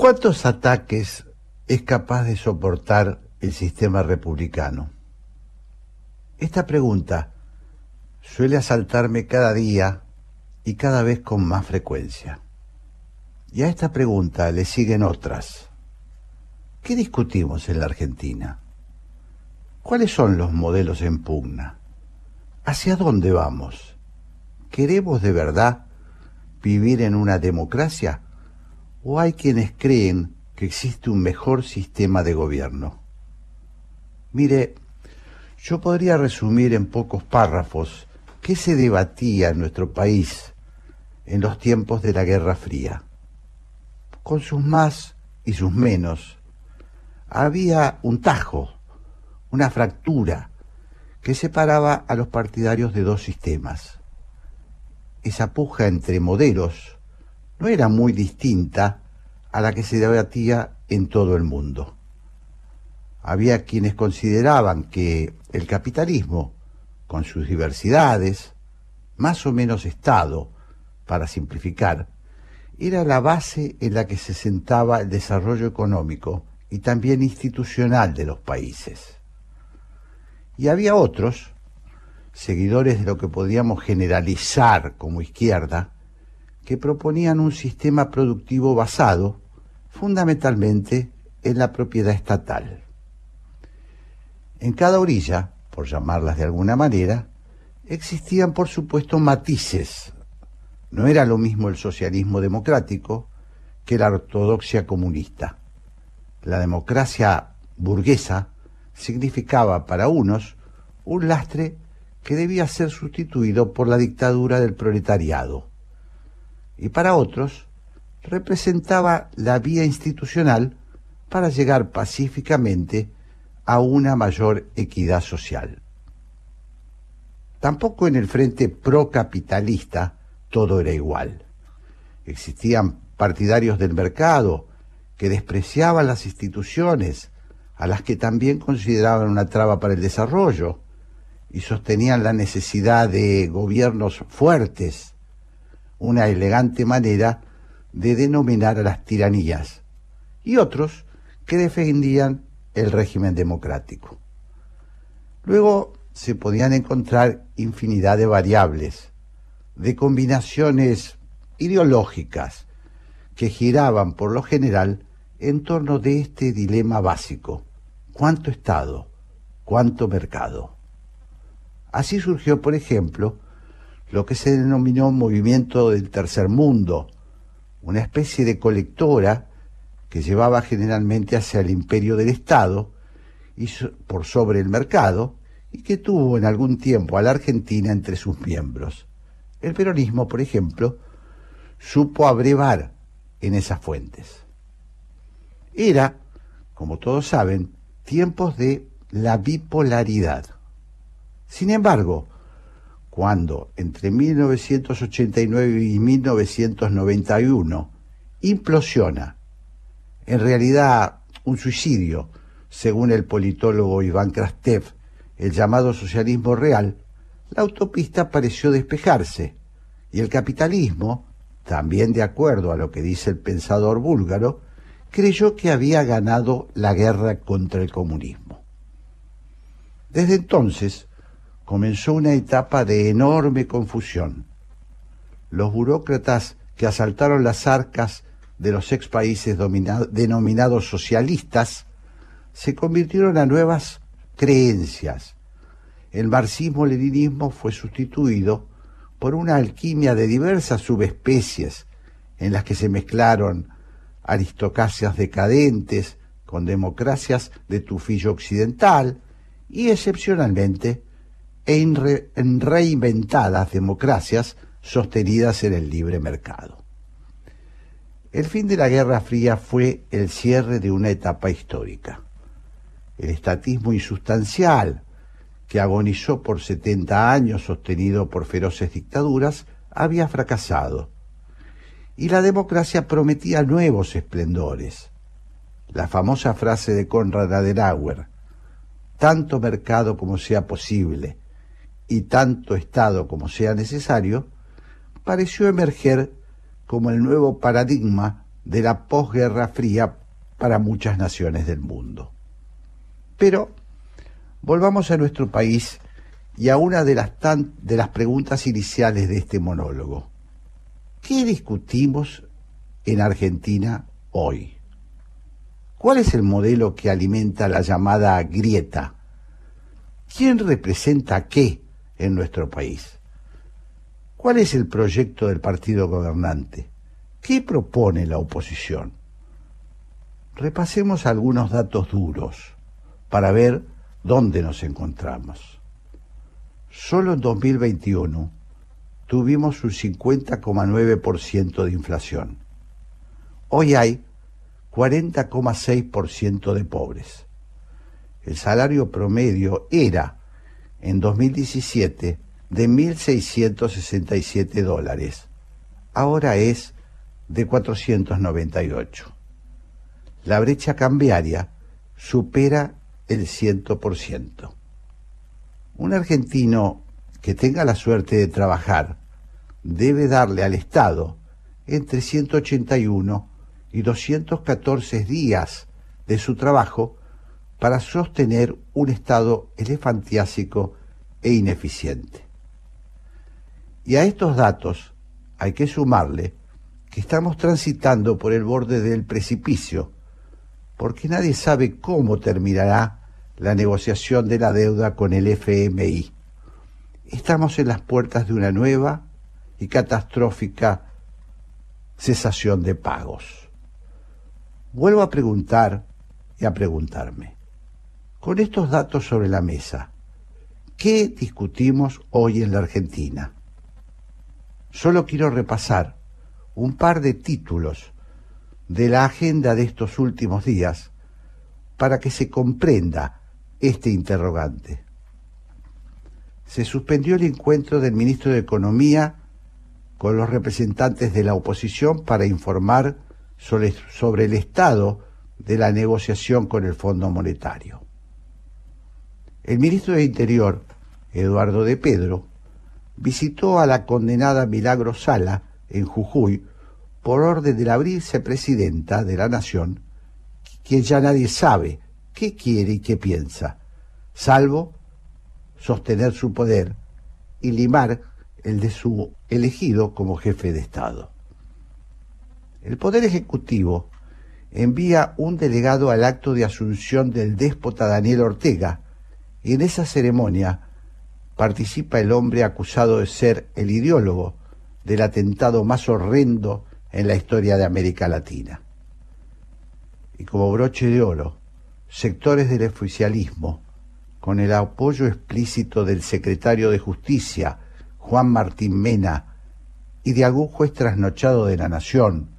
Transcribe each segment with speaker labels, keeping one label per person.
Speaker 1: ¿Cuántos ataques es capaz de soportar el sistema republicano? Esta pregunta suele asaltarme cada día y cada vez con más frecuencia. Y a esta pregunta le siguen otras. ¿Qué discutimos en la Argentina? ¿Cuáles son los modelos en pugna? ¿Hacia dónde vamos? ¿Queremos de verdad vivir en una democracia? ¿O hay quienes creen que existe un mejor sistema de gobierno? Mire, yo podría resumir en pocos párrafos qué se debatía en nuestro país en los tiempos de la Guerra Fría. Con sus más y sus menos, había un tajo, una fractura que separaba a los partidarios de dos sistemas. Esa puja entre modelos no era muy distinta a la que se debatía en todo el mundo. Había quienes consideraban que el capitalismo, con sus diversidades, más o menos Estado, para simplificar, era la base en la que se sentaba el desarrollo económico y también institucional de los países. Y había otros, seguidores de lo que podíamos generalizar como izquierda, que proponían un sistema productivo basado fundamentalmente en la propiedad estatal. En cada orilla, por llamarlas de alguna manera, existían por supuesto matices. No era lo mismo el socialismo democrático que la ortodoxia comunista. La democracia burguesa significaba para unos un lastre que debía ser sustituido por la dictadura del proletariado y para otros representaba la vía institucional para llegar pacíficamente a una mayor equidad social. Tampoco en el frente procapitalista todo era igual. Existían partidarios del mercado que despreciaban las instituciones, a las que también consideraban una traba para el desarrollo, y sostenían la necesidad de gobiernos fuertes, una elegante manera de denominar a las tiranías, y otros que defendían el régimen democrático. Luego se podían encontrar infinidad de variables, de combinaciones ideológicas que giraban por lo general en torno de este dilema básico, ¿cuánto Estado? ¿Cuánto mercado? Así surgió, por ejemplo, lo que se denominó movimiento del tercer mundo, una especie de colectora que llevaba generalmente hacia el imperio del Estado y por sobre el mercado y que tuvo en algún tiempo a la Argentina entre sus miembros. El peronismo, por ejemplo, supo abrevar en esas fuentes. Era, como todos saben, tiempos de la bipolaridad. Sin embargo, cuando entre 1989 y 1991 implosiona, en realidad un suicidio, según el politólogo Iván Krastev, el llamado socialismo real, la autopista pareció despejarse y el capitalismo, también de acuerdo a lo que dice el pensador búlgaro, creyó que había ganado la guerra contra el comunismo. Desde entonces, comenzó una etapa de enorme confusión. Los burócratas que asaltaron las arcas de los ex países denominados socialistas se convirtieron a nuevas creencias. El marxismo-leninismo fue sustituido por una alquimia de diversas subespecies en las que se mezclaron aristocracias decadentes con democracias de tufillo occidental y excepcionalmente en, reinventadas democracias sostenidas en el libre mercado. El fin de la Guerra Fría fue el cierre de una etapa histórica. El estatismo insustancial, que agonizó por 70 años sostenido por feroces dictaduras, había fracasado. Y la democracia prometía nuevos esplendores. La famosa frase de Konrad Adenauer, tanto mercado como sea posible, y tanto Estado como sea necesario, pareció emerger como el nuevo paradigma de la posguerra fría para muchas naciones del mundo. Pero volvamos a nuestro país y a una de las, de las preguntas iniciales de este monólogo. ¿Qué discutimos en Argentina hoy? ¿Cuál es el modelo que alimenta la llamada grieta? ¿Quién representa qué en nuestro país? ¿Cuál es el proyecto del partido gobernante? ¿Qué propone la oposición? Repasemos algunos datos duros para ver dónde nos encontramos. Solo en 2021 tuvimos un 50,9% de inflación. Hoy hay 40,6% de pobres. El salario promedio era, en 2017, de 1.667 dólares. Ahora es de 498. La brecha cambiaria supera el 100%. Un argentino que tenga la suerte de trabajar debe darle al Estado entre 181 y 214 días de su trabajo para sostener un Estado elefantiásico e ineficiente. Y a estos datos hay que sumarle que estamos transitando por el borde del precipicio, porque nadie sabe cómo terminará la negociación de la deuda con el FMI. Estamos en las puertas de una nueva y catastrófica cesación de pagos. Vuelvo a preguntar y a preguntarme, con estos datos sobre la mesa, ¿qué discutimos hoy en la Argentina? Solo quiero repasar un par de títulos de la agenda de estos últimos días para que se comprenda este interrogante. Se suspendió el encuentro del ministro de Economía con los representantes de la oposición para informar sobre, el estado de la negociación con el Fondo Monetario. El ministro de Interior, Eduardo de Pedro, visitó a la condenada Milagro Sala en Jujuy por orden de la vicepresidenta de la Nación, quien ya nadie sabe qué quiere y qué piensa, salvo sostener su poder y limar el de su elegido como jefe de Estado. El Poder Ejecutivo envía un delegado al acto de asunción del déspota Daniel Ortega en esa ceremonia participa el hombre acusado de ser el ideólogo del atentado más horrendo en la historia de América Latina. Y como broche de oro, sectores del oficialismo, con el apoyo explícito del secretario de Justicia, Juan Martín Mena, y de algún juez trasnochado de la Nación,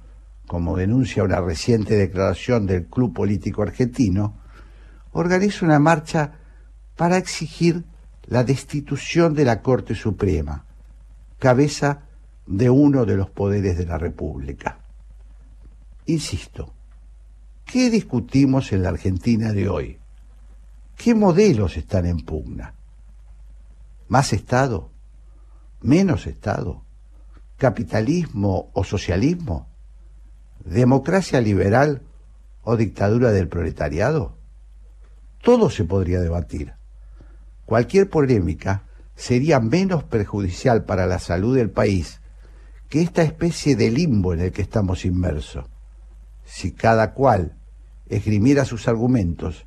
Speaker 1: como denuncia una reciente declaración del Club Político Argentino, organiza una marcha para exigir la destitución de la Corte Suprema, cabeza de uno de los poderes de la República. Insisto, ¿Qué discutimos en la Argentina de hoy? ¿Qué modelos están en pugna? ¿Más Estado? ¿Menos Estado? ¿Capitalismo o socialismo? ¿Democracia liberal o dictadura del proletariado? Todo se podría debatir. Cualquier polémica sería menos perjudicial para la salud del país que esta especie de limbo en el que estamos inmersos. Si cada cual esgrimiera sus argumentos,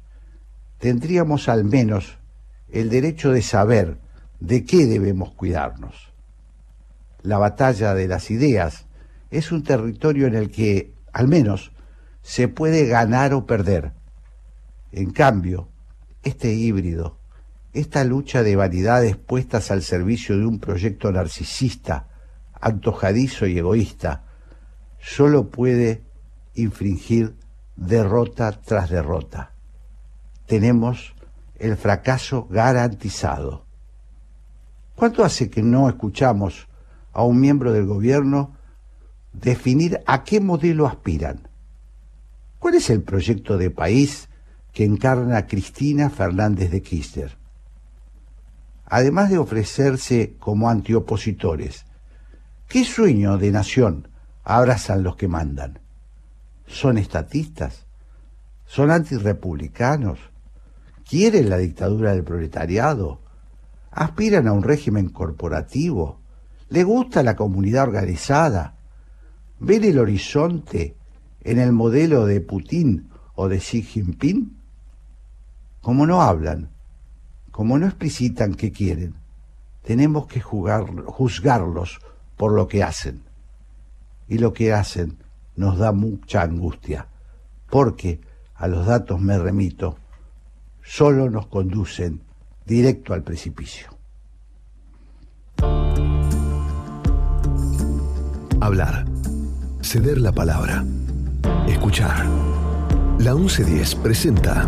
Speaker 1: tendríamos al menos el derecho de saber de qué debemos cuidarnos. La batalla de las ideas es un territorio en el que, al menos, se puede ganar o perder. En cambio, este híbrido, esta lucha de vanidades puestas al servicio de un proyecto narcisista, antojadizo y egoísta, solo puede infringir derrota tras derrota. Tenemos el fracaso garantizado. ¿Cuánto hace que no escuchamos a un miembro del gobierno definir a qué modelo aspiran? ¿Cuál es el proyecto de país que encarna Cristina Fernández de Kirchner? Además de ofrecerse como antiopositores, ¿qué sueño de nación abrazan los que mandan? son estatistas, son antirrepublicanos, quieren la dictadura del proletariado, aspiran a un régimen corporativo, le gusta la comunidad organizada, ven el horizonte en el modelo de Putin o de Xi Jinping. Como no hablan, como no explicitan qué quieren, tenemos que juzgarlos por lo que hacen. Y lo que hacen nos da mucha angustia, porque a los datos me remito, solo nos conducen directo al precipicio.
Speaker 2: Hablar, ceder la palabra, escuchar. La 1110 presenta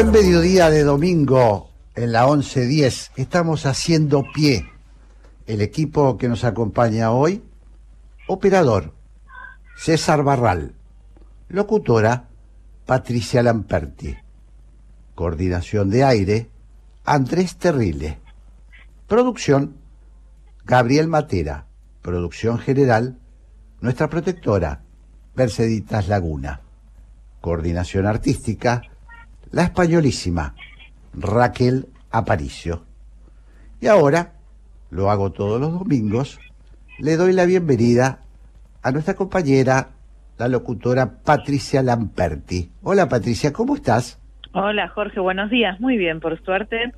Speaker 1: Buen mediodía de domingo en la 11.10. Estamos haciendo pie. El equipo que nos acompaña hoy, operador César Barral, locutora Patricia Lamperti, coordinación de aire Andrés Terrile, producción Gabriel Matera, producción general nuestra protectora Merceditas Laguna, coordinación artística la españolísima Raquel Aparicio. Y ahora, lo hago todos los domingos, le doy la bienvenida a nuestra compañera, la locutora Patricia Lamperti. Hola Patricia, ¿cómo estás?
Speaker 3: Hola Jorge, buenos días. Muy bien, por suerte.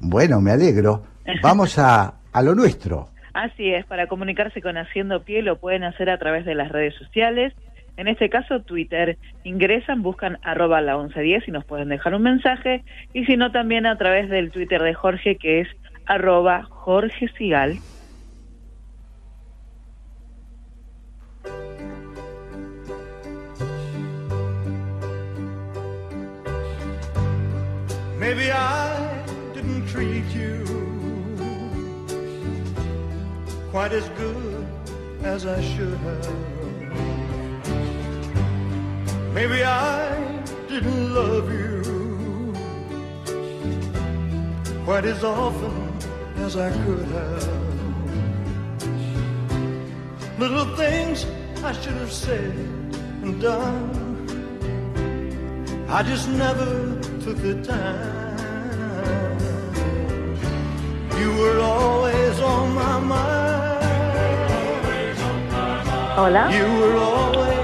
Speaker 1: Bueno, me alegro. Vamos a, a lo nuestro.
Speaker 3: Así es, para comunicarse con Haciendo Pie lo pueden hacer a través de las redes sociales en este caso, Twitter. Ingresan, buscan arroba la 1110 y nos pueden dejar un mensaje. Y si no, también a través del Twitter de Jorge, que es arroba Jorge Sigal. Maybe I didn't treat you quite as good as I should have. Maybe I didn't love you quite as often as I could have. Little things I should have said and done. I just never took the time. You were always on my mind. Hola. You were always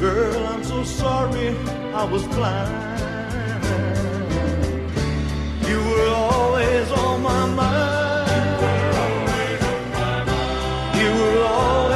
Speaker 3: Girl, I'm so sorry I was blind. You were always on my mind. You were always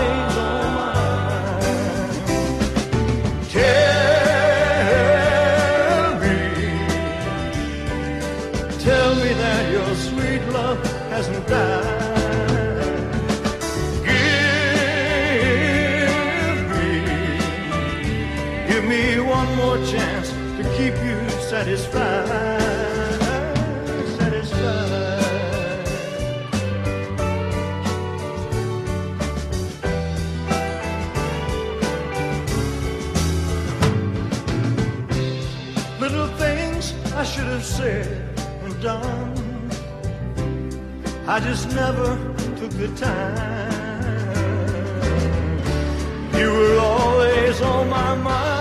Speaker 3: I just never took the time. You were always on my mind.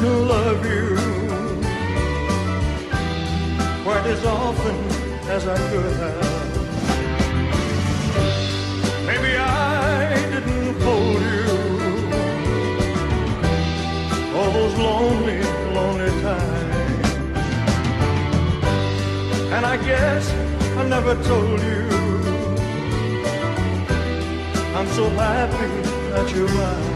Speaker 3: Didn't love you quite as often as I could have. Maybe I didn't hold you all those lonely, lonely times. And I guess I never told you I'm so happy that you're mine.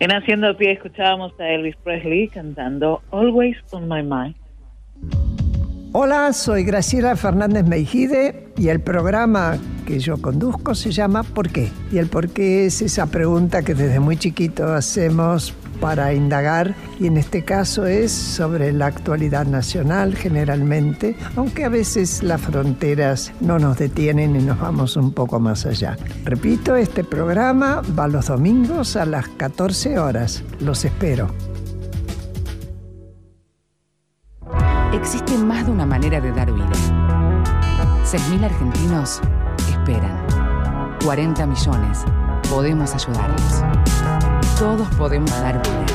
Speaker 4: En Haciendo Pie escuchábamos a Elvis Presley cantando Always on My Mind.
Speaker 5: Hola, soy Graciela Fernández Meijide y el programa que yo conduzco se llama ¿Por qué? Y el por qué es esa pregunta que desde muy chiquito hacemos para indagar y en este caso es sobre la actualidad nacional generalmente, aunque a veces las fronteras no nos detienen y nos vamos un poco más allá. Repito, este programa va los domingos a las 14 horas. Los espero.
Speaker 6: Existe más de una manera de dar vida. 6.000 argentinos esperan. 40 millones. Podemos ayudarlos. Todos podemos dar vida.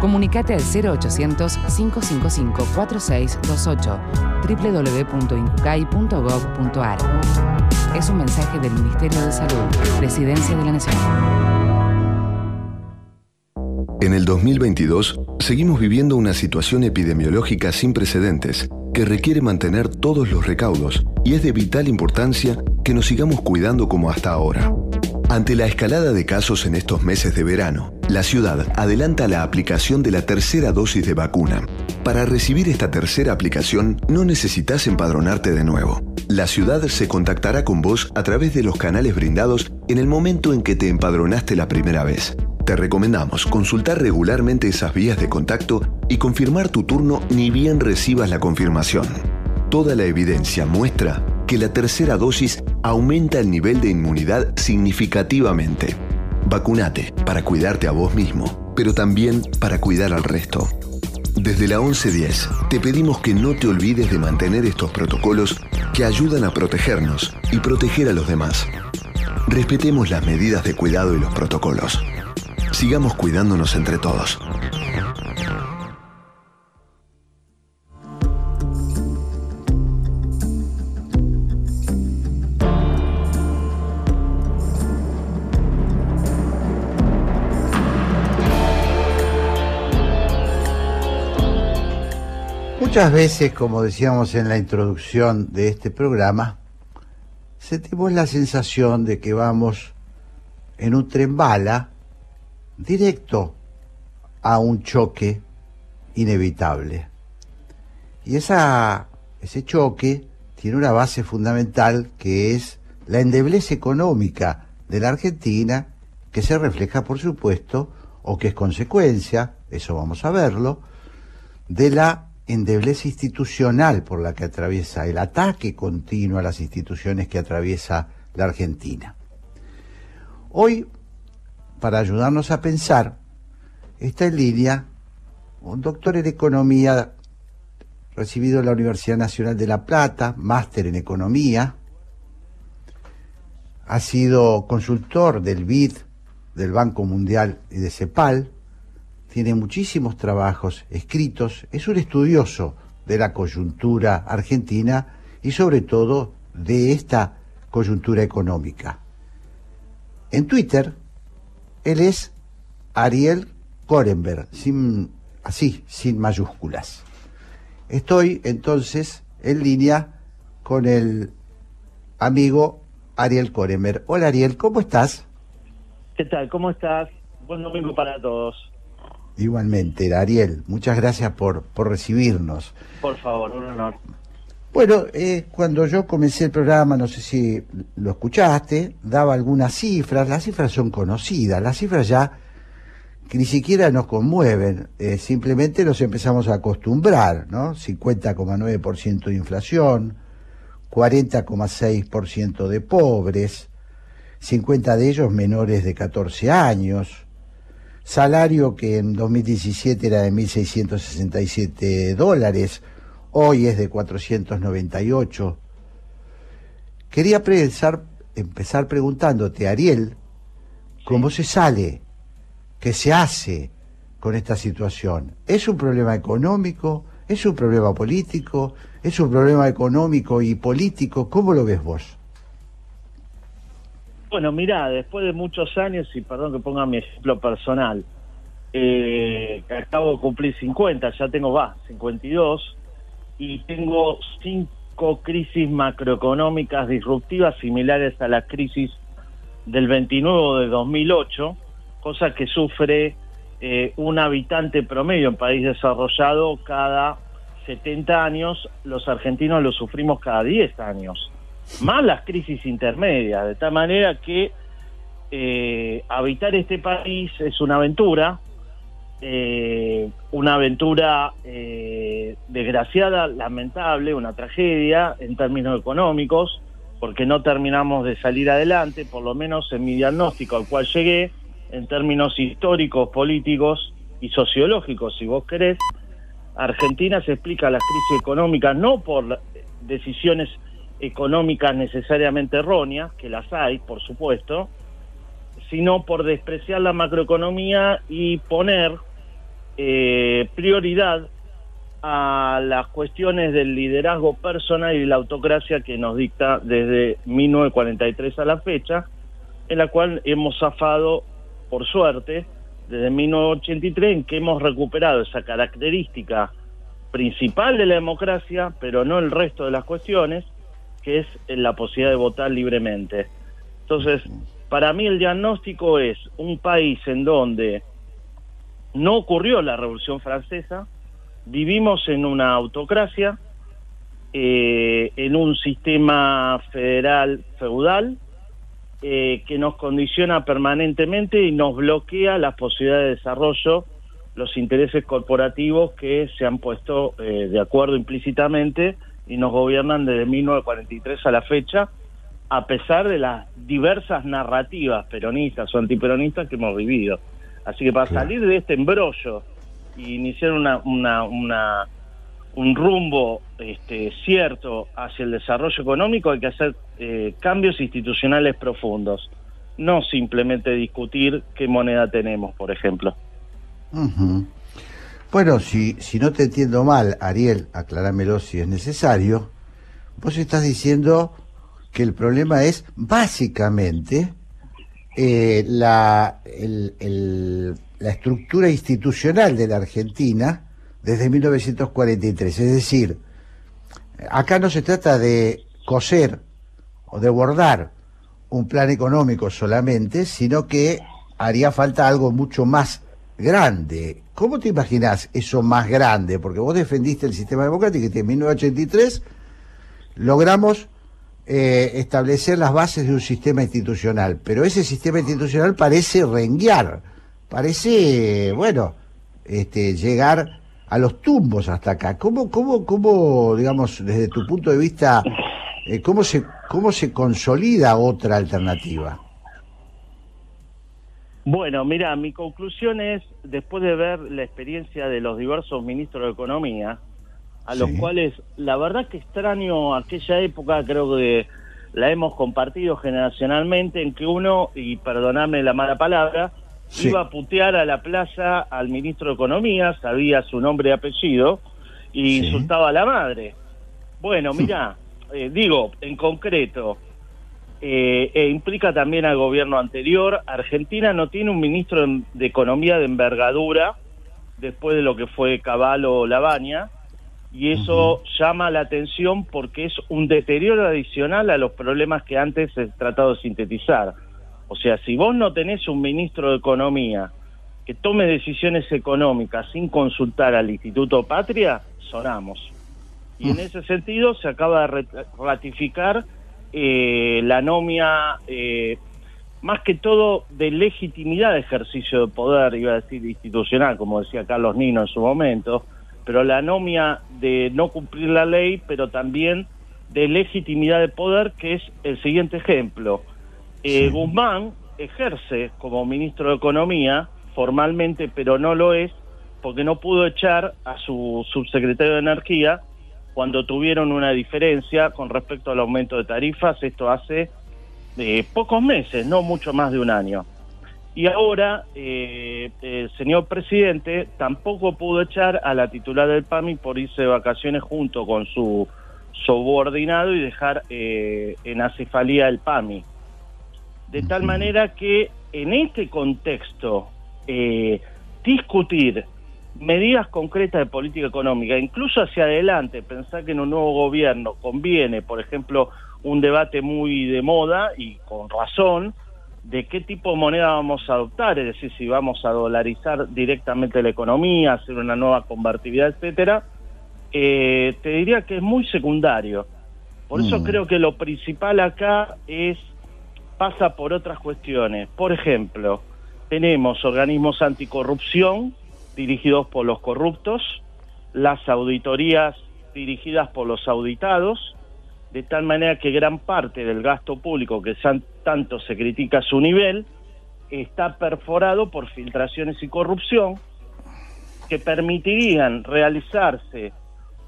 Speaker 6: Comunicate al 0800-555-4628 www.incucay.gov.ar. Es un mensaje del Ministerio de Salud, Presidencia de la Nación.
Speaker 2: En el 2022, seguimos viviendo una situación epidemiológica sin precedentes que requiere mantener todos los recaudos y es de vital importancia que nos sigamos cuidando como hasta ahora. Ante la escalada de casos en estos meses de verano, la ciudad adelanta la aplicación de la tercera dosis de vacuna. Para recibir esta tercera aplicación no necesitas empadronarte de nuevo. La ciudad se contactará con vos a través de los canales brindados en el momento en que te empadronaste la primera vez. Te recomendamos consultar regularmente esas vías de contacto y confirmar tu turno ni bien recibas la confirmación. Toda la evidencia muestra que la tercera dosis aumenta el nivel de inmunidad significativamente. Vacunate para cuidarte a vos mismo, pero también para cuidar al resto. Desde la 1110 te pedimos que no te olvides de mantener estos protocolos que ayudan a protegernos y proteger a los demás. Respetemos las medidas de cuidado y los protocolos. Sigamos cuidándonos entre todos.
Speaker 1: Muchas veces, como decíamos en la introducción de este programa, sentimos la sensación de que vamos en un tren bala directo a un choque inevitable. Y esa, ese choque tiene una base fundamental que es la endeblez económica de la Argentina, que se refleja, por supuesto, o que es consecuencia, eso vamos a verlo, de la endeblez institucional por la que atraviesa, el ataque continuo a las instituciones que atraviesa la Argentina. Hoy, para ayudarnos a pensar, está en línea un doctor en economía recibido en la Universidad Nacional de La Plata, máster en economía, ha sido consultor del BID, del Banco Mundial y de CEPAL, tiene muchísimos trabajos escritos, es un estudioso de la coyuntura argentina y sobre todo de esta coyuntura económica. En Twitter, él es Ariel Korenberg, sin, así, sin mayúsculas. Estoy entonces en línea con el amigo Ariel Koremer. Hola Ariel, ¿cómo estás?
Speaker 7: ¿Qué tal? ¿Cómo estás? Buen domingo para todos.
Speaker 1: Igualmente, Ariel, muchas gracias por, por recibirnos.
Speaker 7: Por favor, un honor.
Speaker 1: Bueno, eh, cuando yo comencé el programa, no sé si lo escuchaste, daba algunas cifras, las cifras son conocidas, las cifras ya que ni siquiera nos conmueven, eh, simplemente nos empezamos a acostumbrar, ¿no? 50,9% de inflación, 40,6% de pobres, 50 de ellos menores de 14 años, salario que en 2017 era de 1.667 dólares, hoy es de 498. Quería pensar, empezar preguntándote, Ariel, ¿cómo se sale? ¿Qué se hace con esta situación? ¿Es un problema económico? ¿Es un problema político? ¿Es un problema económico y político? ¿Cómo lo ves vos?
Speaker 7: Bueno, mira, después de muchos años, y perdón que ponga mi ejemplo personal, eh, acabo de cumplir 50, ya tengo, va, 52, y tengo cinco crisis macroeconómicas disruptivas similares a la crisis del 29 de 2008, cosa que sufre eh, un habitante promedio en país desarrollado cada 70 años, los argentinos lo sufrimos cada 10 años, más las crisis intermedias, de tal manera que eh, habitar este país es una aventura, eh, una aventura eh, desgraciada, lamentable, una tragedia en términos económicos, porque no terminamos de salir adelante, por lo menos en mi diagnóstico al cual llegué, en términos históricos, políticos y sociológicos, si vos querés, Argentina se explica las crisis económicas no por decisiones económicas necesariamente erróneas, que las hay, por supuesto, sino por despreciar la macroeconomía y poner eh, prioridad a las cuestiones del liderazgo personal y la autocracia que nos dicta desde 1943 a la fecha, en la cual hemos zafado, por suerte, desde 1983, en que hemos recuperado esa característica principal de la democracia, pero no el resto de las cuestiones, que es la posibilidad de votar libremente. Entonces, para mí el diagnóstico es un país en donde no ocurrió la Revolución Francesa, vivimos en una autocracia, eh, en un sistema federal feudal eh, que nos condiciona permanentemente y nos bloquea las posibilidades de desarrollo, los intereses corporativos que se han puesto eh, de acuerdo implícitamente y nos gobiernan desde 1943 a la fecha, a pesar de las diversas narrativas peronistas o antiperonistas que hemos vivido. Así que para salir de este embrollo y iniciar una, una, una un rumbo este, cierto hacia el desarrollo económico hay que hacer eh, cambios institucionales profundos, no simplemente discutir qué moneda tenemos, por ejemplo.
Speaker 1: Bueno, si, si no te entiendo mal, Ariel, acláramelo si es necesario, vos estás diciendo que el problema es básicamente eh, la, la estructura institucional de la Argentina desde 1943. Es decir, acá no se trata de coser o de bordar un plan económico solamente, sino que haría falta algo mucho más grande. ¿Cómo te imaginas eso más grande? Porque vos defendiste el sistema democrático y en 1983 logramos eh, establecer las bases de un sistema institucional, pero ese sistema institucional parece renguear, parece, bueno, este, llegar a los tumbos hasta acá. ¿Cómo, cómo, cómo digamos, desde tu punto de vista, eh, cómo, se, cómo se consolida otra alternativa?
Speaker 7: Bueno, mira, mi conclusión es, después de ver la experiencia de los diversos ministros de Economía, a los cuales la verdad que extraño aquella época, creo que la hemos compartido generacionalmente, en que uno, y perdonadme la mala palabra, iba a putear a la plaza al ministro de Economía, sabía su nombre y apellido, y insultaba a la madre. Bueno, mira, eh, digo, en concreto, eh, e implica también al gobierno anterior, Argentina no tiene un ministro de Economía de envergadura, después de lo que fue Caballo o Labaña, y eso llama la atención porque es un deterioro adicional a los problemas que antes he tratado de sintetizar. O sea, si vos no tenés un ministro de Economía que tome decisiones económicas sin consultar al Instituto Patria, sonamos. Y en ese sentido se acaba de ratificar eh, la nomia, eh, más que todo de legitimidad de ejercicio de poder, iba a decir institucional, como decía Carlos Nino en su momento, pero la nomia de no cumplir la ley, pero también de legitimidad de poder, que es el siguiente ejemplo. Eh, Guzmán ejerce como ministro de Economía formalmente, pero no lo es, porque no pudo echar a su subsecretario de Energía cuando tuvieron una diferencia con respecto al aumento de tarifas, esto hace eh, pocos meses, no mucho más de un año. Y ahora eh, el señor presidente tampoco pudo echar a la titular del PAMI por irse de vacaciones junto con su subordinado y dejar eh, en acefalía el PAMI. De tal manera que en este contexto eh, discutir medidas concretas de política económica, incluso hacia adelante, pensar que en un nuevo gobierno conviene, por ejemplo, un debate muy de moda y con razón, de qué tipo de moneda vamos a adoptar, es decir, si vamos a dolarizar directamente la economía, hacer una nueva convertibilidad, etcétera, eh, te diría que es muy secundario. Por eso
Speaker 1: Mm.
Speaker 7: creo que lo principal acá es pasa por otras cuestiones. Por ejemplo, tenemos organismos anticorrupción dirigidos por los corruptos, las auditorías dirigidas por los auditados, de tal manera que gran parte del gasto público que tanto se critica a su nivel está perforado por filtraciones y corrupción que permitirían realizarse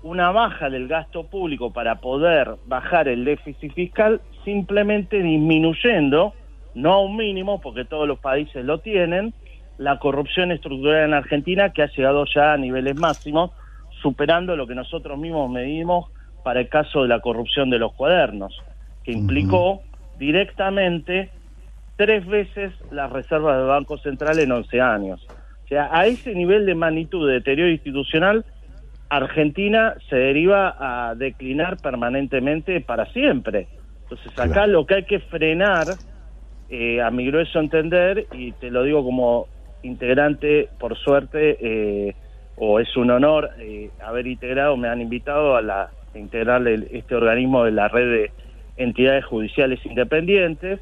Speaker 7: una baja del gasto público para poder bajar el déficit fiscal simplemente disminuyendo, no a un mínimo, porque todos los países lo tienen, la corrupción estructural en Argentina que ha llegado ya a niveles máximos, superando lo que nosotros mismos medimos para el caso de la corrupción de los cuadernos, que implicó directamente tres veces las reservas del Banco Central en 11 años. O sea, a ese nivel de magnitud de deterioro institucional, Argentina se deriva a declinar permanentemente para siempre. Entonces acá
Speaker 1: Claro.
Speaker 7: lo que hay que frenar, eh, a mi grueso entender, y te lo digo como integrante, por suerte, eh, o es un honor eh, haber integrado, me han invitado a la a integrar el- este organismo de la red de entidades judiciales independientes.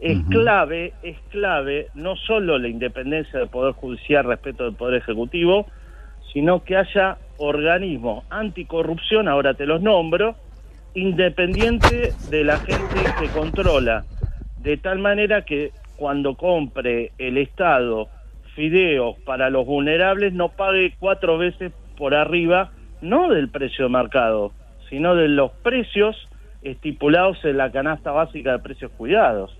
Speaker 7: Es clave, es clave no solo la independencia del Poder Judicial respecto del Poder Ejecutivo, sino que haya organismos anticorrupción, ahora te los nombro, independiente de la gente que controla, de tal manera que cuando compre el Estado fideos para los vulnerables no pague cuatro veces por arriba, no del precio de mercado, sino de los precios estipulados en la canasta básica de precios cuidados.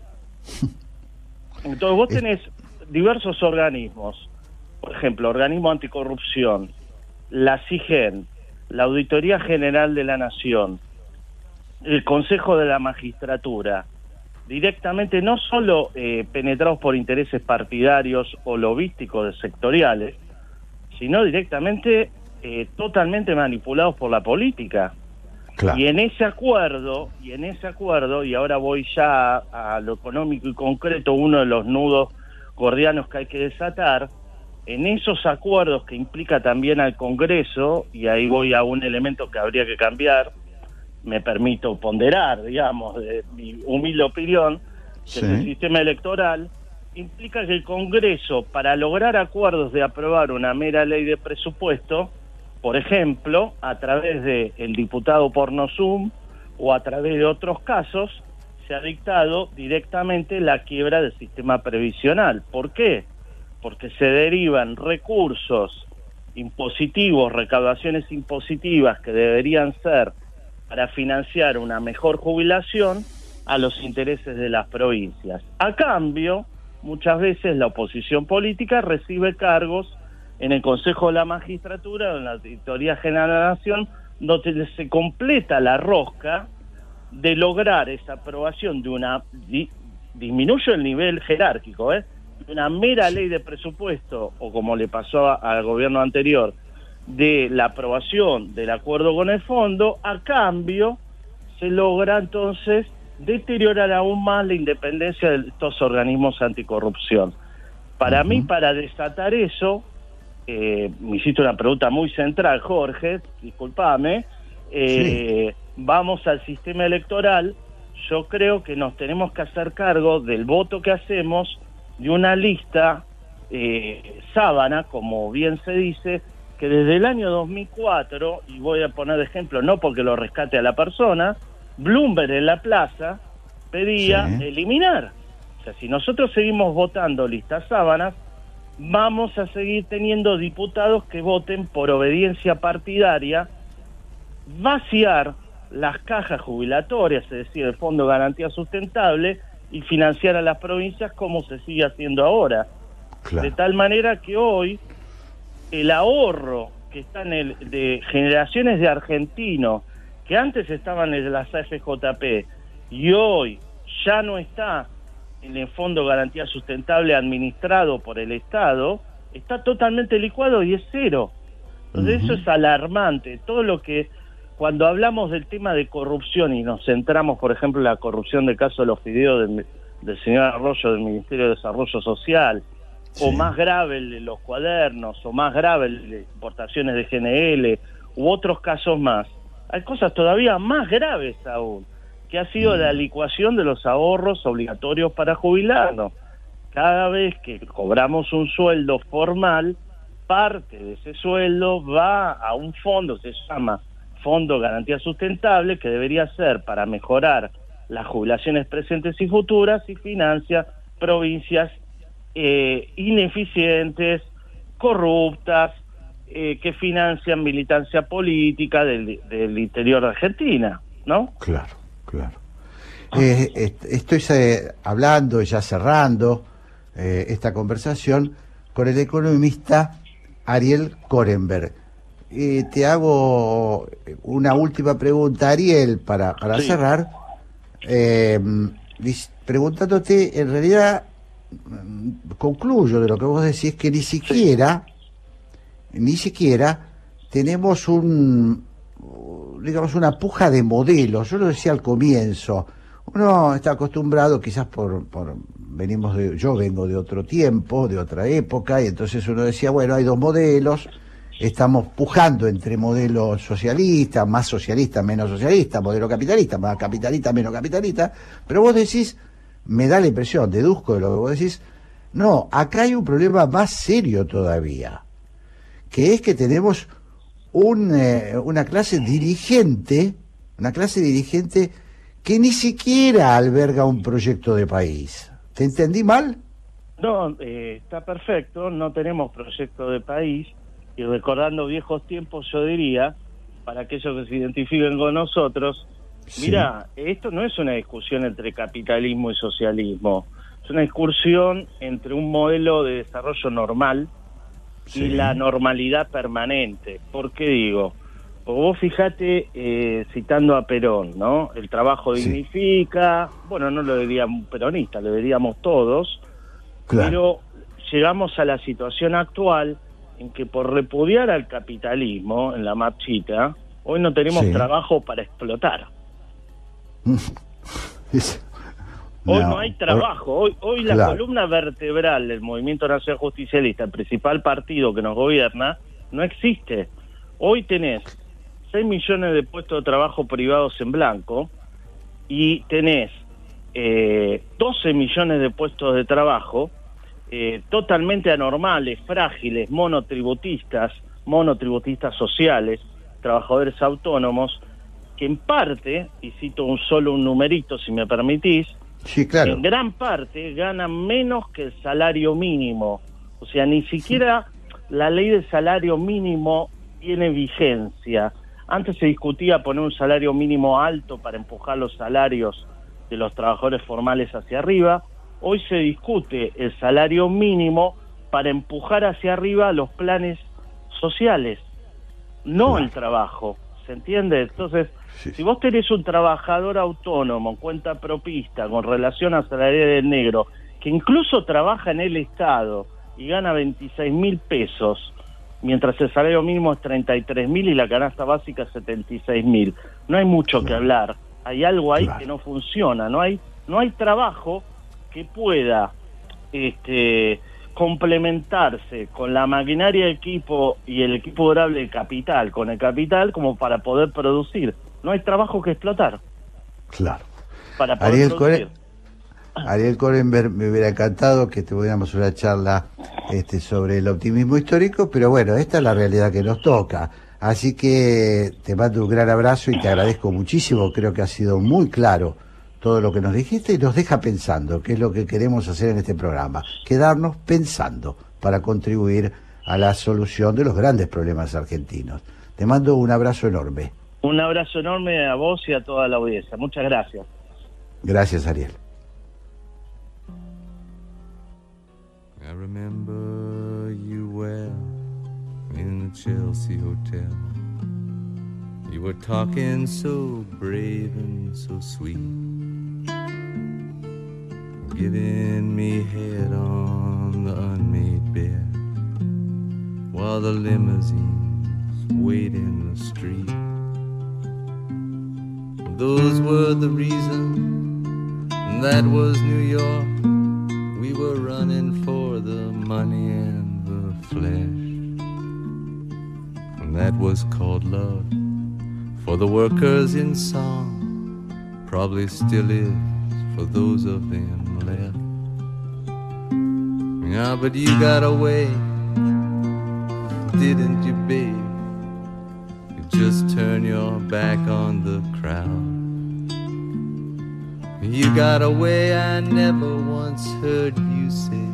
Speaker 7: Entonces vos tenés diversos organismos, por ejemplo, organismo anticorrupción, la CIGEN, la Auditoría General de la Nación, el Consejo de la Magistratura, directamente no solo eh, penetrados por intereses partidarios o lobísticos sectoriales, sino directamente eh, totalmente manipulados por la política.
Speaker 1: Claro.
Speaker 7: Y en ese acuerdo, y en ese acuerdo, y ahora voy ya a, a lo económico y concreto, uno de los nudos gordianos que hay que desatar, en esos acuerdos que implica también al Congreso, y ahí voy a un elemento que habría que cambiar, me permito ponderar, digamos, de mi humilde opinión, que
Speaker 1: Sí.
Speaker 7: el sistema electoral implica que el Congreso, para lograr acuerdos de aprobar una mera ley de presupuesto, por ejemplo, a través de el diputado porno Zoom o a través de otros casos, se ha dictado directamente la quiebra del sistema previsional. ¿Por qué? Porque se derivan recursos impositivos, recaudaciones impositivas que deberían ser para financiar una mejor jubilación a los intereses de las provincias. A cambio, muchas veces la oposición política recibe cargos en el Consejo de la Magistratura o en la Auditoría General de la Nación, donde se completa la rosca de lograr esa aprobación de una di- disminuyo el nivel jerárquico, ¿eh? de una mera ley de presupuesto o como le pasó al gobierno anterior de la aprobación del acuerdo con el fondo, a cambio se logra entonces deteriorar aún más la independencia de estos organismos anticorrupción. Para mí, para desatar eso, eh, me hiciste una pregunta muy central, Jorge, discúlpame, eh, vamos al sistema electoral, yo creo que nos tenemos que hacer cargo del voto que hacemos de una lista eh, sábana, como bien se dice, que desde el año 2004, y voy a poner de ejemplo, no porque lo rescate a la persona, Bloomberg en la plaza pedía
Speaker 1: Sí.
Speaker 7: eliminar. O sea, si nosotros seguimos votando listas sábanas, vamos a seguir teniendo diputados que voten por obediencia partidaria, vaciar las cajas jubilatorias, es decir, el Fondo de Garantía Sustentable, y financiar a las provincias como se sigue haciendo ahora.
Speaker 1: Claro.
Speaker 7: De tal manera que hoy el ahorro que está en el de generaciones de argentinos que antes estaban en las AFJP y hoy ya no está en el Fondo de Garantía Sustentable administrado por el Estado, está totalmente licuado y es cero. Entonces eso es alarmante. Todo lo que cuando hablamos del tema de corrupción y nos centramos, por ejemplo, en la corrupción del caso de los fideos del, del señor Arroyo del Ministerio de Desarrollo Social, o más grave el de los cuadernos, o más grave el de importaciones de GNL, u otros casos más, hay cosas todavía más graves aún, que ha sido la licuación de los ahorros obligatorios para jubilarnos. Cada vez que cobramos un sueldo formal, parte de ese sueldo va a un fondo, se llama Fondo Garantía Sustentable, que debería ser para mejorar las jubilaciones presentes y futuras y financia provincias eh, ineficientes, corruptas, eh, que financian militancia política del, del interior de Argentina, ¿no?
Speaker 1: Claro, claro. Eh, est- estoy hablando, ya cerrando esta conversación, con el economista Ariel Korenberg. Te hago una última pregunta, Ariel, para, para
Speaker 7: Sí.
Speaker 1: cerrar, preguntándote, en realidad, concluyo de lo que vos decís, que ni siquiera, ni siquiera tenemos un, digamos, una puja de modelos. Yo lo decía al comienzo. Uno está acostumbrado, quizás por, venimos de, yo vengo de otro tiempo, de otra época, y entonces uno decía, bueno, hay dos modelos, estamos pujando entre modelos socialistas, más socialista, menos socialista, modelo capitalista, más capitalista, menos capitalista, pero vos decís, me da la impresión, deduzco de lo que vos decís, no, acá hay un problema más serio todavía, que es que tenemos un, eh, una clase dirigente, una clase dirigente que ni siquiera alberga un proyecto de país. ¿Te entendí mal?
Speaker 7: No, eh, está perfecto, no tenemos proyecto de país y recordando viejos tiempos yo diría, para aquellos que se identifiquen con nosotros,
Speaker 1: Sí.
Speaker 7: mira, esto no es una discusión entre capitalismo y socialismo, es una discusión entre un modelo de desarrollo normal
Speaker 1: Sí.
Speaker 7: y la normalidad permanente. ¿Por qué digo? Porque vos fijate, eh, citando a Perón, ¿no? El trabajo
Speaker 1: Sí.
Speaker 7: dignifica, bueno, no lo diría un peronista, lo diríamos todos,
Speaker 1: Claro.
Speaker 7: pero llegamos a la situación actual en que por repudiar al capitalismo en la marchita, hoy no tenemos trabajo para explotar.
Speaker 1: Es-
Speaker 7: Hoy no, hay trabajo. Hoy, hoy la
Speaker 1: Claro.
Speaker 7: columna vertebral del Movimiento Nacional Justicialista, el principal partido que nos gobierna, no existe. Hoy tenés 6 millones de puestos de trabajo privados en blanco y tenés eh, 12 millones de puestos de trabajo eh, totalmente anormales, frágiles, monotributistas, monotributistas sociales, trabajadores autónomos, que en parte, y cito un solo un numerito si me permitís,
Speaker 1: Sí, claro.
Speaker 7: en gran parte ganan menos que el salario mínimo. O sea, ni siquiera la ley del salario mínimo tiene vigencia. Antes se discutía poner un salario mínimo alto para empujar los salarios de los trabajadores formales hacia arriba. Hoy se discute el salario mínimo para empujar hacia arriba los planes sociales, no el trabajo. ¿Se entiende? Entonces,
Speaker 1: Sí.
Speaker 7: si vos tenés un trabajador autónomo, cuenta propista, con relación a salario del negro, que incluso trabaja en el Estado y gana 26 mil pesos, mientras el salario mínimo es 33 mil y la canasta básica 76 mil. No hay mucho que hablar. Hay algo ahí que no funciona. No hay, no hay trabajo que pueda este, complementarse con la maquinaria de equipo y el equipo durable de capital, con el capital como para poder producir. No hay trabajo que explotar.
Speaker 1: Claro.
Speaker 7: Para poder
Speaker 1: Ariel. Core- Ariel Corenberg me hubiera encantado que tuviéramos una charla este, sobre el optimismo histórico, pero bueno, esta es la realidad que nos toca. Así que te mando un gran abrazo y te agradezco muchísimo. Creo que ha sido muy claro todo lo que nos dijiste y nos deja pensando, que es lo que queremos hacer en este programa, quedarnos pensando para contribuir a la solución de los grandes problemas argentinos. Te mando un abrazo enorme.
Speaker 7: Un abrazo enorme a vos y a toda la audiencia. Muchas gracias.
Speaker 1: Gracias, Ariel.
Speaker 8: I remember you well in the Chelsea Hotel. You were talking so brave and so sweet, giving me head on the unmade bed while the limousines wait in the street. Those were the reasons, that was New York. We were running for the money and the flesh. And that was called love for the workers in song. Probably still is for those of them left. Yeah, but you got away, didn't you, babe? Just turn your back on the crowd. You got away, I never once heard you say,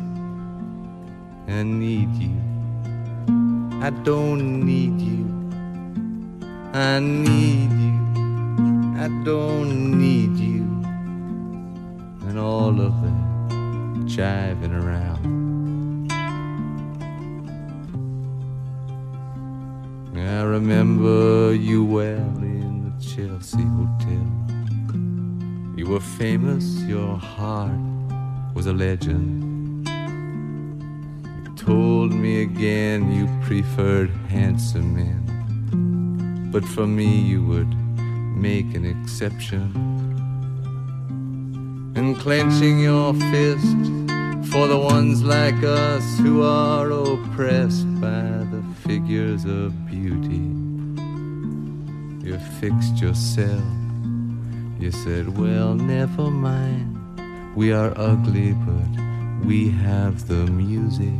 Speaker 8: I need you. I don't need you. I need you. I don't need you. And all of that jiving around. I remember you well in the Chelsea Hotel. You were famous, your heart was a legend. You told me again you preferred handsome men, but for me you would make an exception. And clenching your fist for the ones like us who are oppressed by the figures of beauty. You fixed yourself you said, Well, never mind. We are ugly, but we have the music.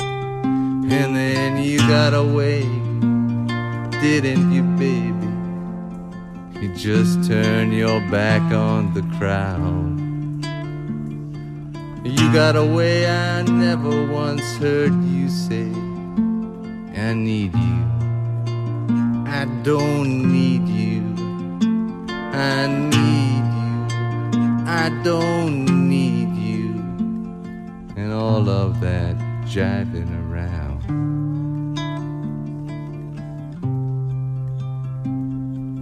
Speaker 8: And then you got away, didn't you, baby? You just turned your back on the crowd. You got away, I never once heard you say, I need you. I don't need you. I need you. I don't need you. And all of that jiving around.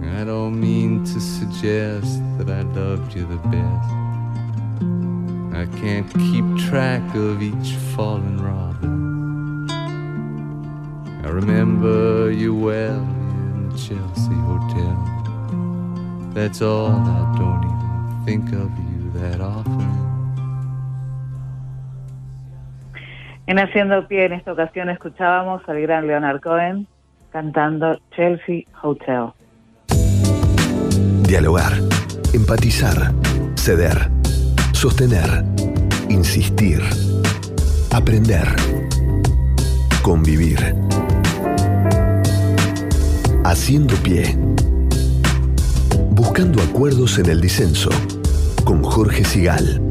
Speaker 8: I don't mean to suggest that I loved you the best. I can't keep track of each fallen robin. I remember you well in the Chelsea Hotel. That's all, I don't even think of you that often.
Speaker 4: En Haciendo Pie, en esta ocasión escuchábamos al gran Leonard Cohen cantando Chelsea Hotel.
Speaker 2: Dialogar, empatizar, ceder, sostener, insistir, aprender, convivir. Haciendo pie. Buscando acuerdos en el disenso. Con Jorge Sigal.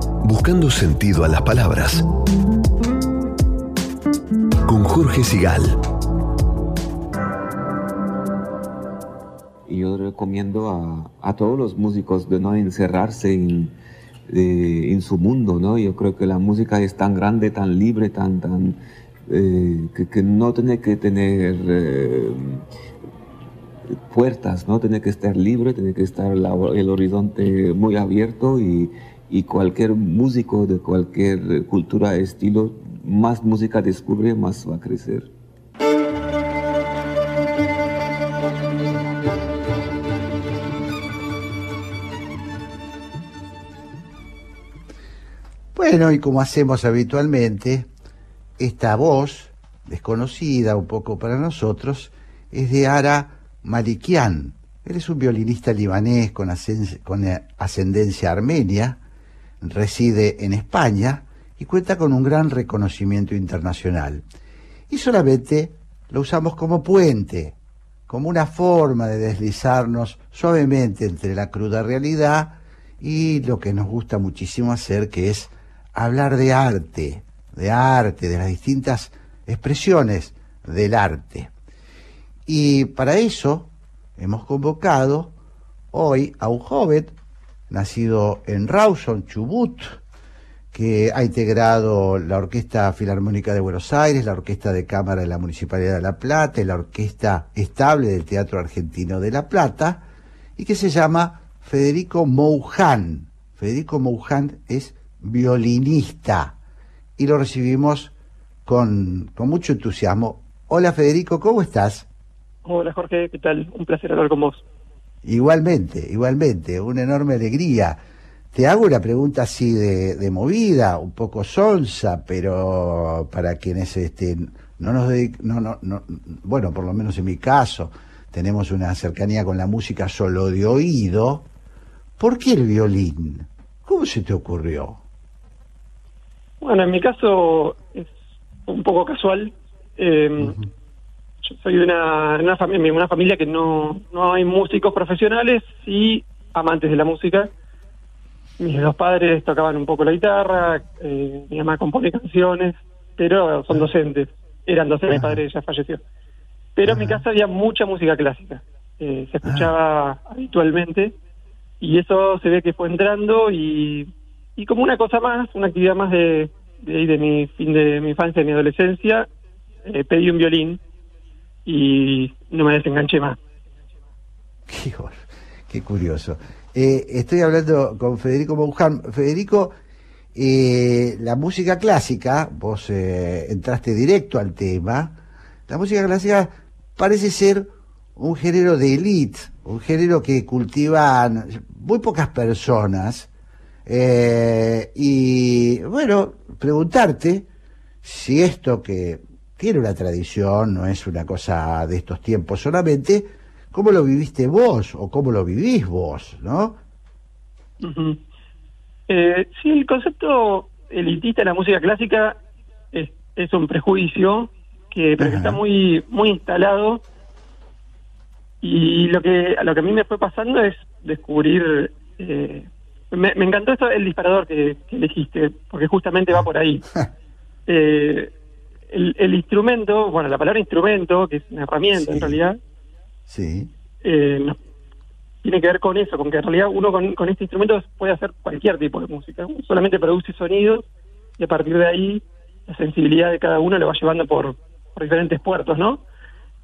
Speaker 2: buscando sentido a las palabras. Con Jorge Sigal.
Speaker 9: Yo recomiendo a, a todos los músicos de no encerrarse en, eh, en su mundo, ¿no? Yo creo que la música es tan grande, tan libre, tan, tan, eh, que, no tiene que tener eh, puertas, ¿no? Tiene que estar libre, tiene que estar el horizonte muy abierto y, y cualquier músico de cualquier cultura, estilo, más música descubre, más va a crecer.
Speaker 1: Bueno, y como hacemos habitualmente, esta voz, desconocida un poco para nosotros, es de Ara Malikian. Él es un violinista libanés con, ascen- con ascendencia armenia, reside en España y cuenta con un gran reconocimiento internacional. Y solamente lo usamos como puente, como una forma de deslizarnos suavemente entre la cruda realidad y lo que nos gusta muchísimo hacer, que es hablar de arte, de arte, de las distintas expresiones del arte. Y para eso hemos convocado hoy a un joven nacido en Rawson, Chubut, que ha integrado la Orquesta Filarmónica de Buenos Aires, la Orquesta de Cámara de la Municipalidad de La Plata y la Orquesta Estable del Teatro Argentino de La Plata, y que se llama Federico Moujan. Federico Moujan es violinista y lo recibimos con, con mucho entusiasmo. Hola Federico, ¿cómo estás?
Speaker 10: Hola Jorge, ¿qué tal? Un placer hablar con vos.
Speaker 1: Igualmente, igualmente, una enorme alegría. Te hago una pregunta así de, de movida, un poco sonsa, pero para quienes este, no nos dedic- no, no, no, bueno, por lo menos en mi caso, tenemos una cercanía con la música solo de oído. ¿Por qué el violín? ¿Cómo se te ocurrió?
Speaker 10: Bueno, en mi caso es un poco casual. Eh, Yo soy de una, una, familia, una familia que no, no hay músicos profesionales y amantes de la música. Mis dos padres tocaban un poco la guitarra, eh, mi mamá compone canciones, pero son docentes. Eran docentes, mi padre ya falleció. Pero en mi casa había mucha música clásica. Eh, se escuchaba habitualmente y eso se ve que fue entrando y, y como una cosa más, una actividad más de, de, de mi fin de mi infancia, de mi adolescencia, eh, pedí un violín y no me desenganché más.
Speaker 1: Qué, qué curioso. Eh, estoy hablando con Federico Mouján. Federico, eh, la música clásica, vos eh, entraste directo al tema, la música clásica parece ser un género de élite, un género que cultivan muy pocas personas. Y bueno, preguntarte si esto que tiene una tradición, no es una cosa de estos tiempos solamente, ¿cómo lo viviste vos o cómo lo vivís vos, no?
Speaker 10: Eh, sí, el concepto elitista de la música clásica es, es un prejuicio que, pero que está muy muy instalado. Y lo que a lo que a mí me fue pasando es descubrir eh, me, me encantó esto el disparador que, que elegiste porque justamente va por ahí. Eh, el, el instrumento bueno la palabra instrumento que es una herramienta en realidad
Speaker 1: Sí.
Speaker 10: eh, no- tiene que ver con eso, con que en realidad uno con, con este instrumento puede hacer cualquier tipo de música. Uno solamente produce sonidos y a partir de ahí la sensibilidad de cada uno lo va llevando por, por diferentes puertos, ¿no?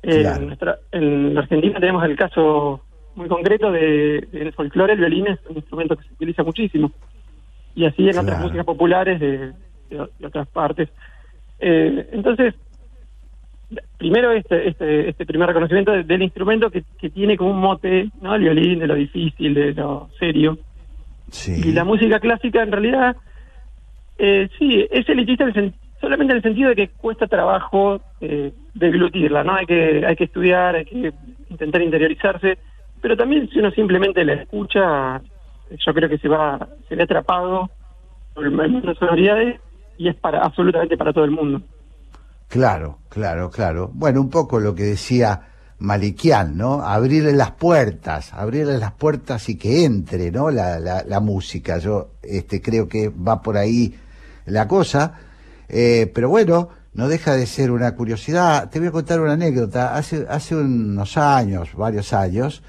Speaker 10: Eh,
Speaker 1: Claro.
Speaker 10: en, nuestra- en Argentina tenemos el caso muy concreto de, del folclore, el violín es un instrumento que se utiliza muchísimo. Y así en otras músicas populares de, de- de otras partes. Eh, entonces, primero este, este, este primer reconocimiento de- del instrumento que, que tiene como un mote, ¿no? El violín, de lo difícil, de lo serio.
Speaker 1: Sí.
Speaker 10: Y la música clásica en realidad, eh, sí, es elitista en solamente en el sentido de que cuesta trabajo eh, deglutirla, ¿no? Hay que, hay que estudiar, hay que intentar interiorizarse, pero también si uno simplemente la escucha, yo creo que se va, se ve atrapado por de sonoridades y es para absolutamente para todo el mundo.
Speaker 1: Claro, claro, claro. Bueno, un poco lo que decía Malikian, ¿no? Abrirle las puertas, abrirle las puertas y que entre, ¿no? La, la, la música. Yo este, creo que va por ahí la cosa. Eh, pero bueno, no deja de ser una curiosidad. Te voy a contar una anécdota. Hace, hace unos años, varios años,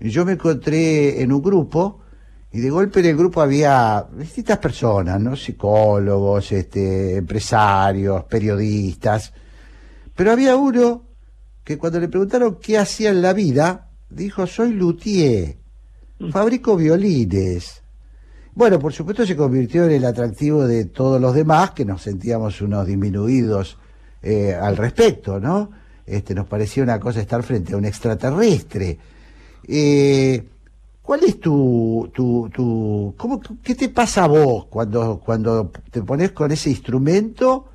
Speaker 1: yo me encontré en un grupo y de golpe en el grupo había distintas personas, ¿no? Psicólogos, este, empresarios, periodistas. Pero había uno que cuando le preguntaron qué hacía en la vida, dijo, soy luthier, fabrico violines. Bueno, por supuesto se convirtió en el atractivo de todos los demás, que nos sentíamos unos disminuidos eh, al respecto, ¿no? Este, nos parecía una cosa estar frente a un extraterrestre. Eh, ¿Cuál es tu, tu, tu cómo, qué te pasa a vos cuando, cuando te pones con ese instrumento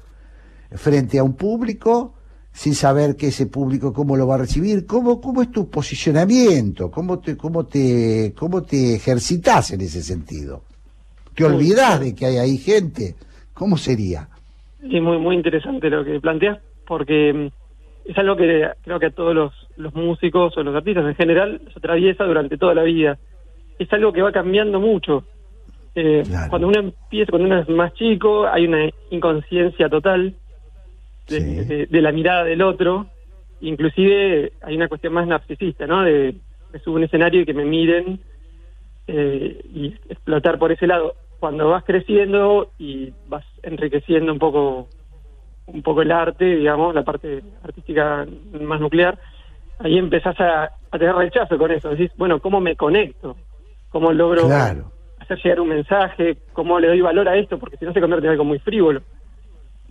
Speaker 1: frente a un público sin saber que ese público cómo lo va a recibir? ¿Cómo, cómo es tu posicionamiento? ¿Cómo te, cómo te, cómo te ejercitas en ese sentido? ¿Te olvidás de que hay ahí gente? ¿Cómo sería?
Speaker 10: Sí, muy, muy interesante lo que planteas, porque mm, es algo que creo que a todos los, los músicos o los artistas en general se atraviesa durante toda la vida. Es algo que va cambiando mucho. Eh, Cuando uno empieza, cuando uno es más chico, hay una inconsciencia total de, de- de la mirada del otro. Inclusive hay una cuestión más narcisista, ¿no? De, de subir un escenario y que me miren eh, y explotar por ese lado. Cuando vas creciendo y vas enriqueciendo un poco un poco el arte, digamos, la parte artística más nuclear, ahí empezás a, a tener rechazo con eso. Decís, bueno, ¿cómo me conecto? ¿Cómo logro
Speaker 1: Claro.
Speaker 10: hacer llegar un mensaje? ¿Cómo le doy valor a esto? Porque si no se convierte en algo muy frívolo.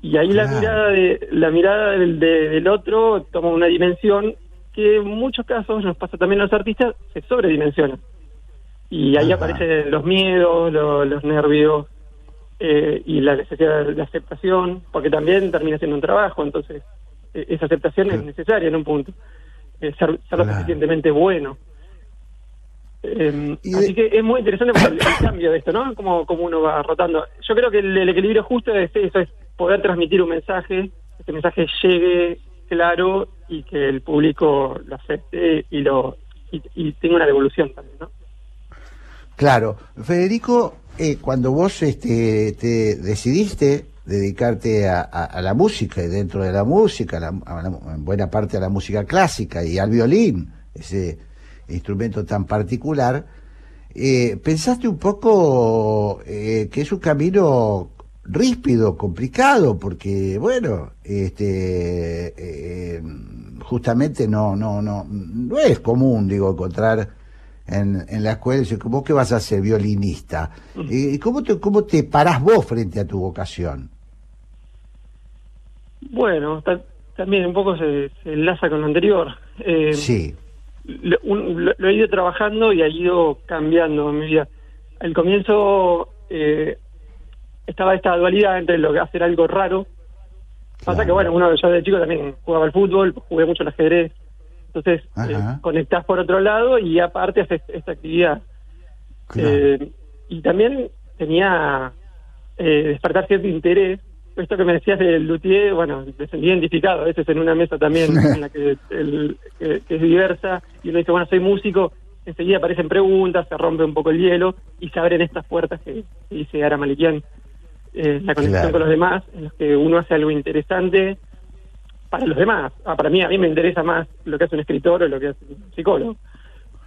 Speaker 10: Y ahí la mirada de la mirada del, de- del otro toma una dimensión que en muchos casos nos pasa también a los artistas, se sobredimensiona. Y ahí
Speaker 1: Ajá.
Speaker 10: aparecen los miedos, lo- los nervios eh, y la necesidad de aceptación, porque también termina siendo un trabajo, entonces eh, esa aceptación es necesaria en un punto. Eh, ser, ser lo suficientemente bueno. Eh, así que es muy interesante el, el cambio de esto, ¿no? Como, como uno va rotando. Yo creo que el, el equilibrio justo es eso, es poder transmitir un mensaje, que este mensaje llegue claro y que el público lo acepte y lo y, y tenga una devolución también, ¿no?
Speaker 1: Claro, Federico, eh, cuando vos este, te decidiste dedicarte a, la música y dentro de la música, la- a en buena parte a la música clásica y al violín, ese instrumento tan particular, eh, pensaste un poco eh, que es un camino ríspido, complicado, porque bueno, este, justamente no, no, no, no es común, digo, encontrar en, en la escuela, dice, ¿vos qué vas a hacer? Violinista. ¿Y cómo te, cómo te parás vos frente a tu vocación?
Speaker 10: Bueno, ta- también un poco se, se enlaza con lo anterior. Eh,
Speaker 1: Sí,
Speaker 10: lo, un- lo- lo he ido trabajando y ha ido cambiando en mi vida. Al comienzo eh, estaba esta dualidad entre lo que hacer algo raro. Pasa que, bueno, uno yo de chico también jugaba al fútbol, jugué mucho al ajedrez. Entonces, eh, conectás por otro lado y aparte haces esta actividad. Eh, y también tenía eh, despertar cierto interés. Esto que me decías del luthier, bueno, me sentí identificado a veces en una mesa también en la que, el- que- que es diversa y uno dice, bueno, soy músico, enseguida aparecen preguntas, se rompe un poco el hielo y se abren estas puertas que, que dice Ara Malikian, eh, la conexión
Speaker 1: Claro.
Speaker 10: con los demás, en los que uno hace algo interesante para los demás. Ah, para mí, a mí me interesa más lo que hace un escritor o lo que hace un psicólogo.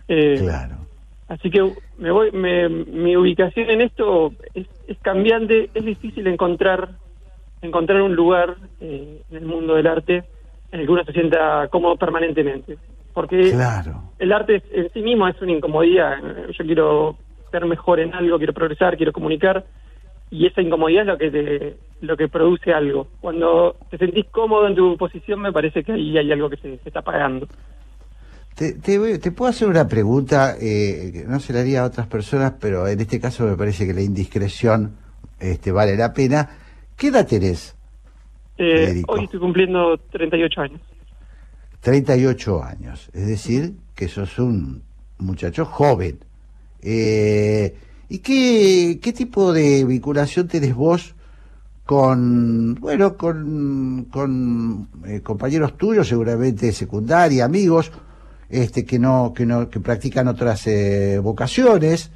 Speaker 10: Eh,
Speaker 1: claro.
Speaker 10: Así que me voy, me- mi ubicación en esto es, es cambiante, es difícil encontrar encontrar un lugar eh, en el mundo del arte en el que uno se sienta cómodo permanentemente. Porque
Speaker 1: Claro.
Speaker 10: el arte en sí mismo es una incomodidad. Yo quiero ser mejor en algo, quiero progresar, quiero comunicar, y esa incomodidad es lo que te, lo que produce algo. Cuando te sentís cómodo en tu posición, me parece que ahí hay algo que se, se está pagando.
Speaker 1: Te, te voy- te puedo hacer una pregunta, eh, que no se la haría a otras personas, pero en este caso me parece que la indiscreción este, vale la pena. ¿Qué edad tenés?
Speaker 10: Eh, hoy estoy cumpliendo 38 años.
Speaker 1: 38 años, es decir, que sos un muchacho joven. Eh, ¿Y qué, qué tipo de vinculación tenés vos con, bueno, con, con eh, compañeros tuyos, seguramente de secundaria, amigos, este, que no, que no, que practican otras eh, vocaciones?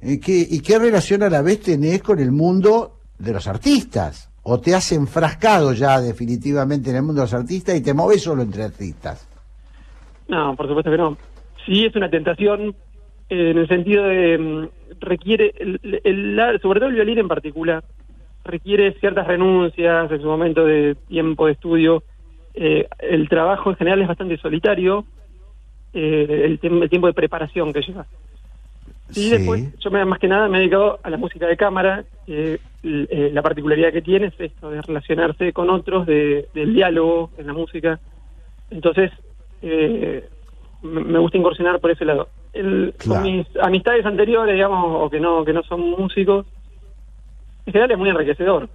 Speaker 1: Eh, ¿qué- ¿Y qué relación a la vez tenés con el mundo de los artistas? ¿O te has enfrascado ya definitivamente en el mundo de los artistas y te moves solo entre artistas?
Speaker 10: No, por supuesto que no. Sí es una tentación eh, en el sentido de mm, requiere, el, el- sobre todo el violín en particular, requiere ciertas renuncias en su momento de tiempo de estudio. Eh, el trabajo en general es bastante solitario, eh, el, el tiempo de preparación que lleva. Y después, yo me, más que nada me he dedicado a la música de cámara. eh, la particularidad que tiene es esto de relacionarse con otros, de, del diálogo en la música. Entonces, eh, me gusta incursionar por ese lado. El,
Speaker 1: Claro.
Speaker 10: Con mis amistades anteriores, digamos, o que no que no son músicos, en general es muy enriquecedor,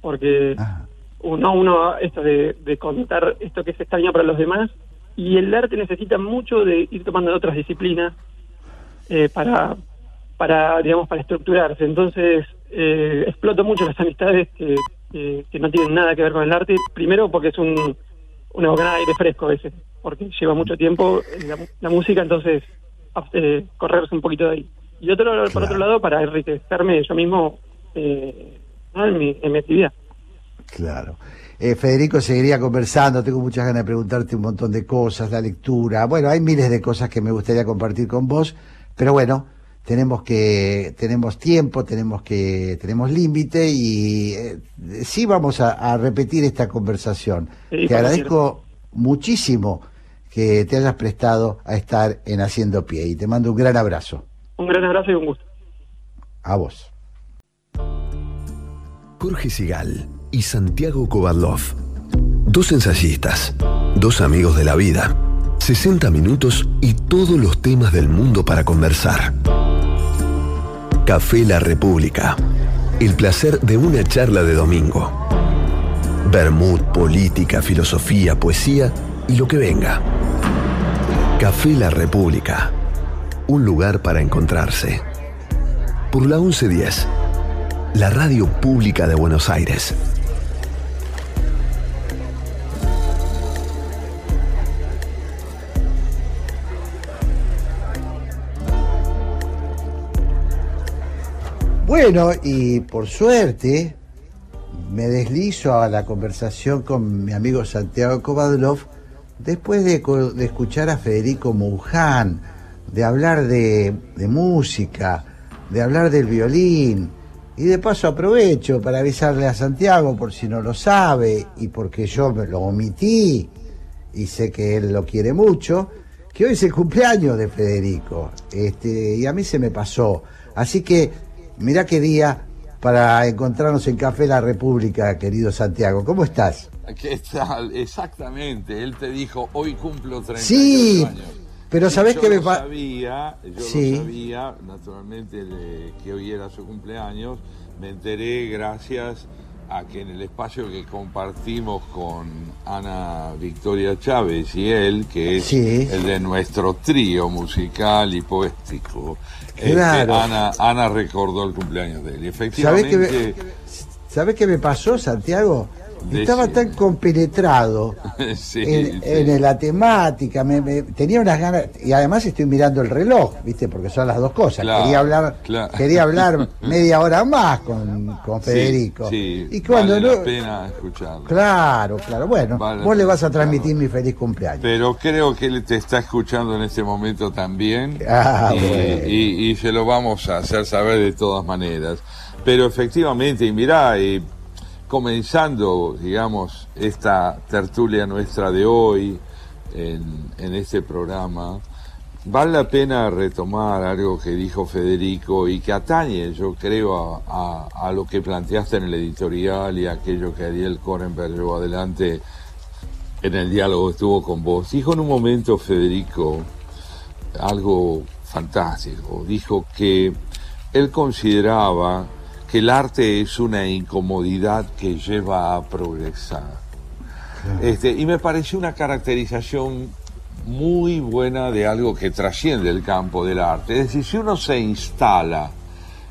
Speaker 10: porque uno, uno esto de, de contar esto que es extraño para los demás, y el arte necesita mucho de ir tomando otras disciplinas eh, para, para, digamos, para estructurarse. Entonces, eh, exploto mucho las amistades que, que, que no tienen nada que ver con el arte, primero porque es un, una bocanada de aire fresco a veces, porque lleva mucho tiempo la, la música, entonces eh, correrse un poquito de ahí. Y otro, por otro lado, para enriquecerme yo mismo eh, en, mi, en mi actividad.
Speaker 1: Claro. Eh, Federico, seguiría conversando, tengo muchas ganas de preguntarte un montón de cosas, la lectura, bueno, hay miles de cosas que me gustaría compartir con vos, pero bueno, tenemos que, tenemos tiempo, tenemos que, tenemos límite y eh, sí vamos a, a repetir esta conversación.
Speaker 10: Sí,
Speaker 1: Te agradezco muchísimo que te hayas prestado a estar en Haciendo Pie y te mando un gran abrazo.
Speaker 10: Un gran abrazo y un gusto.
Speaker 1: A vos.
Speaker 2: Jorge Sigal y Santiago Kovadlov. Dos ensayistas, dos amigos de la vida. 60 minutos y todos los temas del mundo para conversar. Café La República. El placer de una charla de domingo. Bermud, política, filosofía, poesía y lo que venga. Café La República. Un lugar para encontrarse. Por la 1110 la radio pública de Buenos Aires.
Speaker 1: Bueno, y por suerte me deslizo a la conversación con mi amigo Santiago Kovadlov después de, escuchar a Federico Mouján, de hablar de, de música, de hablar del violín. Y de paso aprovecho para avisarle a Santiago por si no lo sabe y porque yo me lo omití y sé que él lo quiere mucho, que hoy es el cumpleaños de Federico. Este, y a mí se me pasó. Así que mirá qué día para encontrarnos en Café La República, querido Santiago. ¿Cómo estás?
Speaker 11: ¿Qué tal? Exactamente. Él te dijo, hoy cumplo 38
Speaker 1: Sí,
Speaker 11: años.
Speaker 1: pero
Speaker 11: Sí,
Speaker 1: ¿sabés
Speaker 11: yo
Speaker 1: qué me
Speaker 11: lo
Speaker 1: pa-
Speaker 11: sabía, yo
Speaker 1: Sí.
Speaker 11: lo sabía, naturalmente, que hoy era su cumpleaños. Me enteré gracias a que en el espacio que compartimos con Ana Victoria Chávez y él, que es
Speaker 1: Sí.
Speaker 11: el de nuestro trío musical y poético, este. Ana, Ana recordó el cumpleaños de él. Y
Speaker 1: ¿Sabés
Speaker 11: efectivamente...
Speaker 1: qué, ¿Sabés qué me pasó, Santiago? Estaba tan compenetrado
Speaker 11: Sí,
Speaker 1: en,
Speaker 11: sí.
Speaker 1: en la temática, me, me- tenía unas ganas, y además estoy mirando el reloj, ¿viste? Porque son las dos cosas.
Speaker 11: Claro,
Speaker 1: quería hablar
Speaker 11: claro.
Speaker 1: quería hablar media hora más con, con Federico.
Speaker 11: Sí,
Speaker 1: y cuando
Speaker 11: vale
Speaker 1: no,
Speaker 11: la pena escucharlo.
Speaker 1: Claro, claro. Bueno,
Speaker 11: Vale
Speaker 1: vos le vas a transmitir mi feliz cumpleaños.
Speaker 11: Pero creo que él te está escuchando en este momento también.
Speaker 1: Ah,
Speaker 11: y,
Speaker 1: bueno.
Speaker 11: y- y se lo vamos a hacer saber de todas maneras. Pero efectivamente, y mirá, y comenzando, digamos, esta tertulia nuestra de hoy en, en este programa, vale la pena retomar algo que dijo Federico y que atañe, yo creo, a, a- lo que planteaste en el editorial y aquello que Ariel Korenberg llevó adelante en el diálogo que estuvo con vos. Dijo en un momento, Federico, algo fantástico. Dijo que él consideraba que el arte es una incomodidad que lleva a progresar. Este, y me pareció una caracterización muy buena de algo que trasciende el campo del arte. Es decir, si uno se instala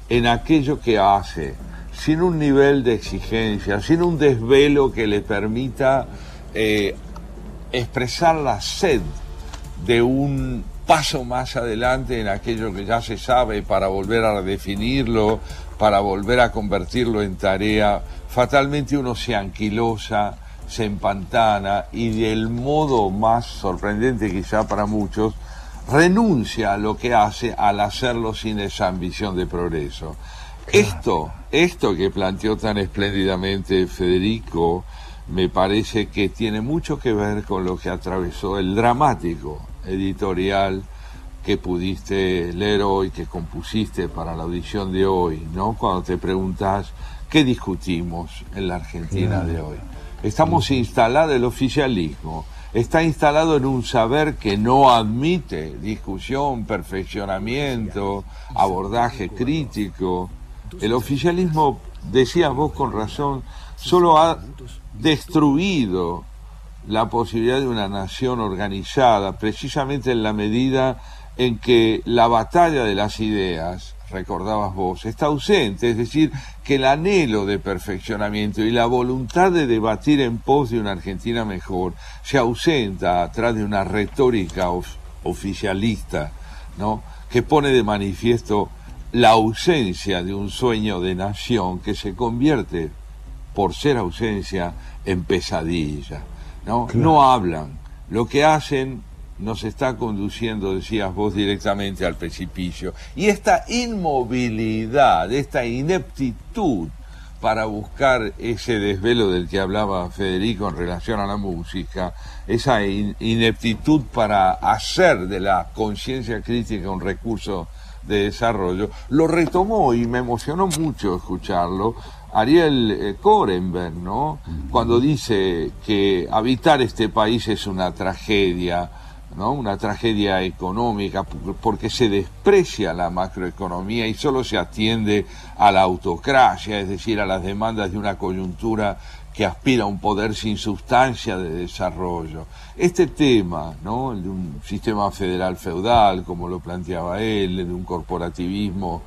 Speaker 11: en aquello que hace, sin un nivel de exigencia, sin un desvelo que le permita eh, expresar la sed de un paso más adelante en aquello que ya se sabe para volver a redefinirlo, para volver a convertirlo en tarea, fatalmente uno se anquilosa, se empantana y del modo más sorprendente quizá para muchos, renuncia a lo que hace al hacerlo sin esa ambición de progreso. Esto, esto que planteó tan espléndidamente Federico, me parece que tiene mucho que ver con lo que atravesó el dramático editorial que pudiste leer hoy, que compusiste para la audición de hoy, ¿no? Cuando te preguntas qué discutimos en la Argentina de hoy. Estamos instalados, el oficialismo está instalado en un saber que no admite discusión, perfeccionamiento, abordaje crítico. El oficialismo, decías vos con razón, solo ha destruido la posibilidad de una nación organizada, precisamente en la medida en que la batalla de las ideas, recordabas vos, está ausente, es decir, que el anhelo de perfeccionamiento y la voluntad de debatir en pos de una Argentina mejor se ausenta atrás de una retórica of- oficialista, ¿no? que pone de manifiesto la ausencia de un sueño de nación que se convierte, por ser ausencia, en pesadilla. ¿no? no hablan, lo que hacen nos está conduciendo, decías vos, directamente al precipicio. Y esta inmovilidad, esta ineptitud para buscar ese desvelo del que hablaba Federico en relación a la música, esa in- ineptitud para hacer de la conciencia crítica un recurso de desarrollo, lo retomó y me emocionó mucho escucharlo Ariel eh, Korenberg, ¿no? Cuando dice que habitar este país es una tragedia, ¿no? Una tragedia económica por- porque se desprecia la macroeconomía y solo se atiende a la autocracia, es decir, a las demandas de una coyuntura que aspira a un poder sin sustancia de desarrollo. Este tema, ¿no? El de un sistema federal feudal, como lo planteaba él, el de un corporativismo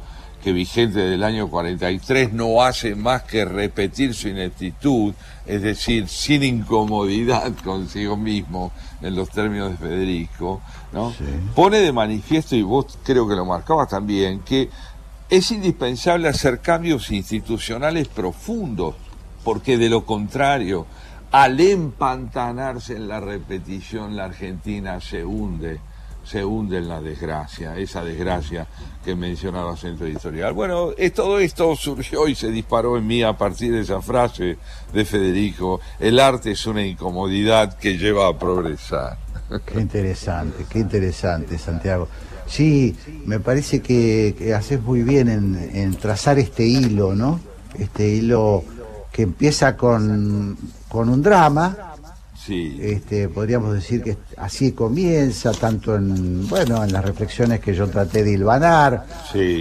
Speaker 11: que vigente del año 43 no hace más que repetir su ineptitud, es decir, sin incomodidad consigo mismo, en los términos de Federico, ¿no? pone de manifiesto, y vos creo que lo marcabas también, que es indispensable hacer cambios institucionales profundos, porque de lo contrario, al empantanarse en la repetición, la Argentina se hunde, se hunde en la desgracia, esa desgracia que mencionaba Centro Editorial. Bueno, todo esto surgió y se disparó en mí a partir de esa frase de Federico, el arte es una incomodidad que lleva a progresar.
Speaker 1: Qué interesante, qué interesante, Santiago. Sí, me parece que, que haces muy bien en, en trazar este hilo, ¿no? Este hilo que empieza con, con un drama,
Speaker 11: Sí.
Speaker 1: este, podríamos decir que así comienza, tanto en, bueno, en las reflexiones que yo traté de hilvanar,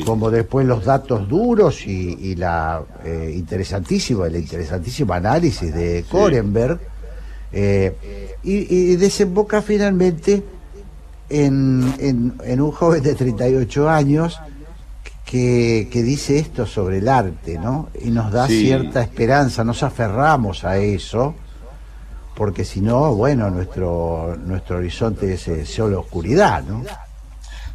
Speaker 1: como después los datos duros y, y la eh, interesantísima, el interesantísimo análisis de Korenberg, eh, y, y desemboca finalmente en, en- en un joven de 38 años que, que dice esto sobre el arte, ¿no? Y nos da
Speaker 11: Sí.
Speaker 1: cierta esperanza, nos aferramos a eso, porque si no, bueno, nuestro, nuestro horizonte es eh, solo oscuridad, ¿no?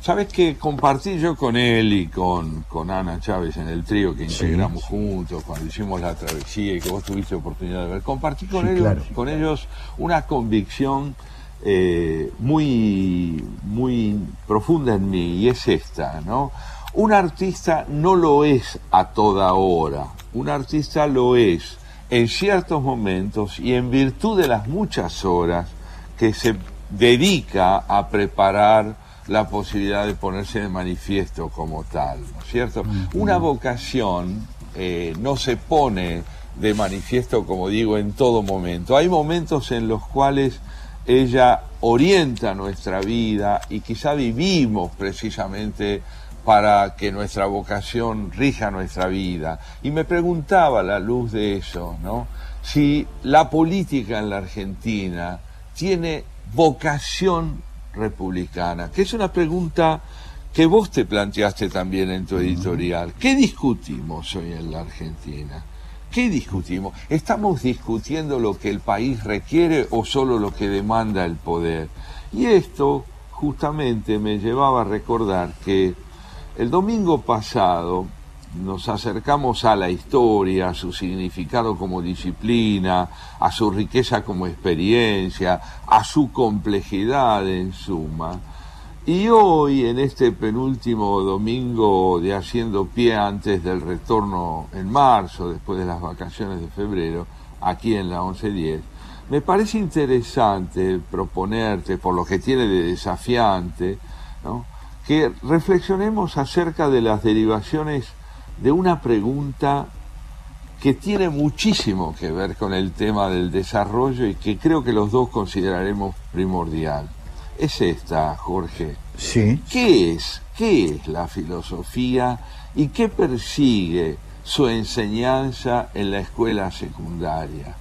Speaker 11: Sabes que compartí yo con él y con, con Ana Chávez en el trío que integramos juntos cuando hicimos la travesía y que vos tuviste oportunidad de ver, compartí con,
Speaker 1: Sí,
Speaker 11: ellos,
Speaker 1: claro.
Speaker 11: con ellos una convicción eh, muy, muy profunda en mí y es esta, ¿no? Un artista no lo es a toda hora, un artista lo es en ciertos momentos y en virtud de las muchas horas que se dedica a preparar la posibilidad de ponerse de manifiesto como tal, ¿no es cierto? Una vocación eh, no se pone de manifiesto, como digo, en todo momento. Hay momentos en los cuales ella orienta nuestra vida y quizá vivimos precisamente para que nuestra vocación rija nuestra vida. Y me preguntaba a la luz de eso, ¿no? Si la política en la Argentina tiene vocación republicana, que es una pregunta que vos te planteaste también en tu editorial. ¿Qué discutimos hoy en la Argentina? ¿Qué discutimos? ¿Estamos discutiendo lo que el país requiere o solo lo que demanda el poder? Y esto justamente me llevaba a recordar que el domingo pasado nos acercamos a la historia, a su significado como disciplina, a su riqueza como experiencia, a su complejidad en suma. Y hoy, en este penúltimo domingo de Haciendo Pie antes del retorno en marzo, después de las vacaciones de febrero, aquí en la 1110, me parece interesante proponerte, por lo que tiene de desafiante, que reflexionemos acerca de las derivaciones de una pregunta que tiene muchísimo que ver con el tema del desarrollo y que creo que los dos consideraremos primordial. Es esta, Jorge.
Speaker 1: Sí.
Speaker 11: ¿Qué es? ¿Qué es la filosofía y qué persigue su enseñanza en la escuela secundaria?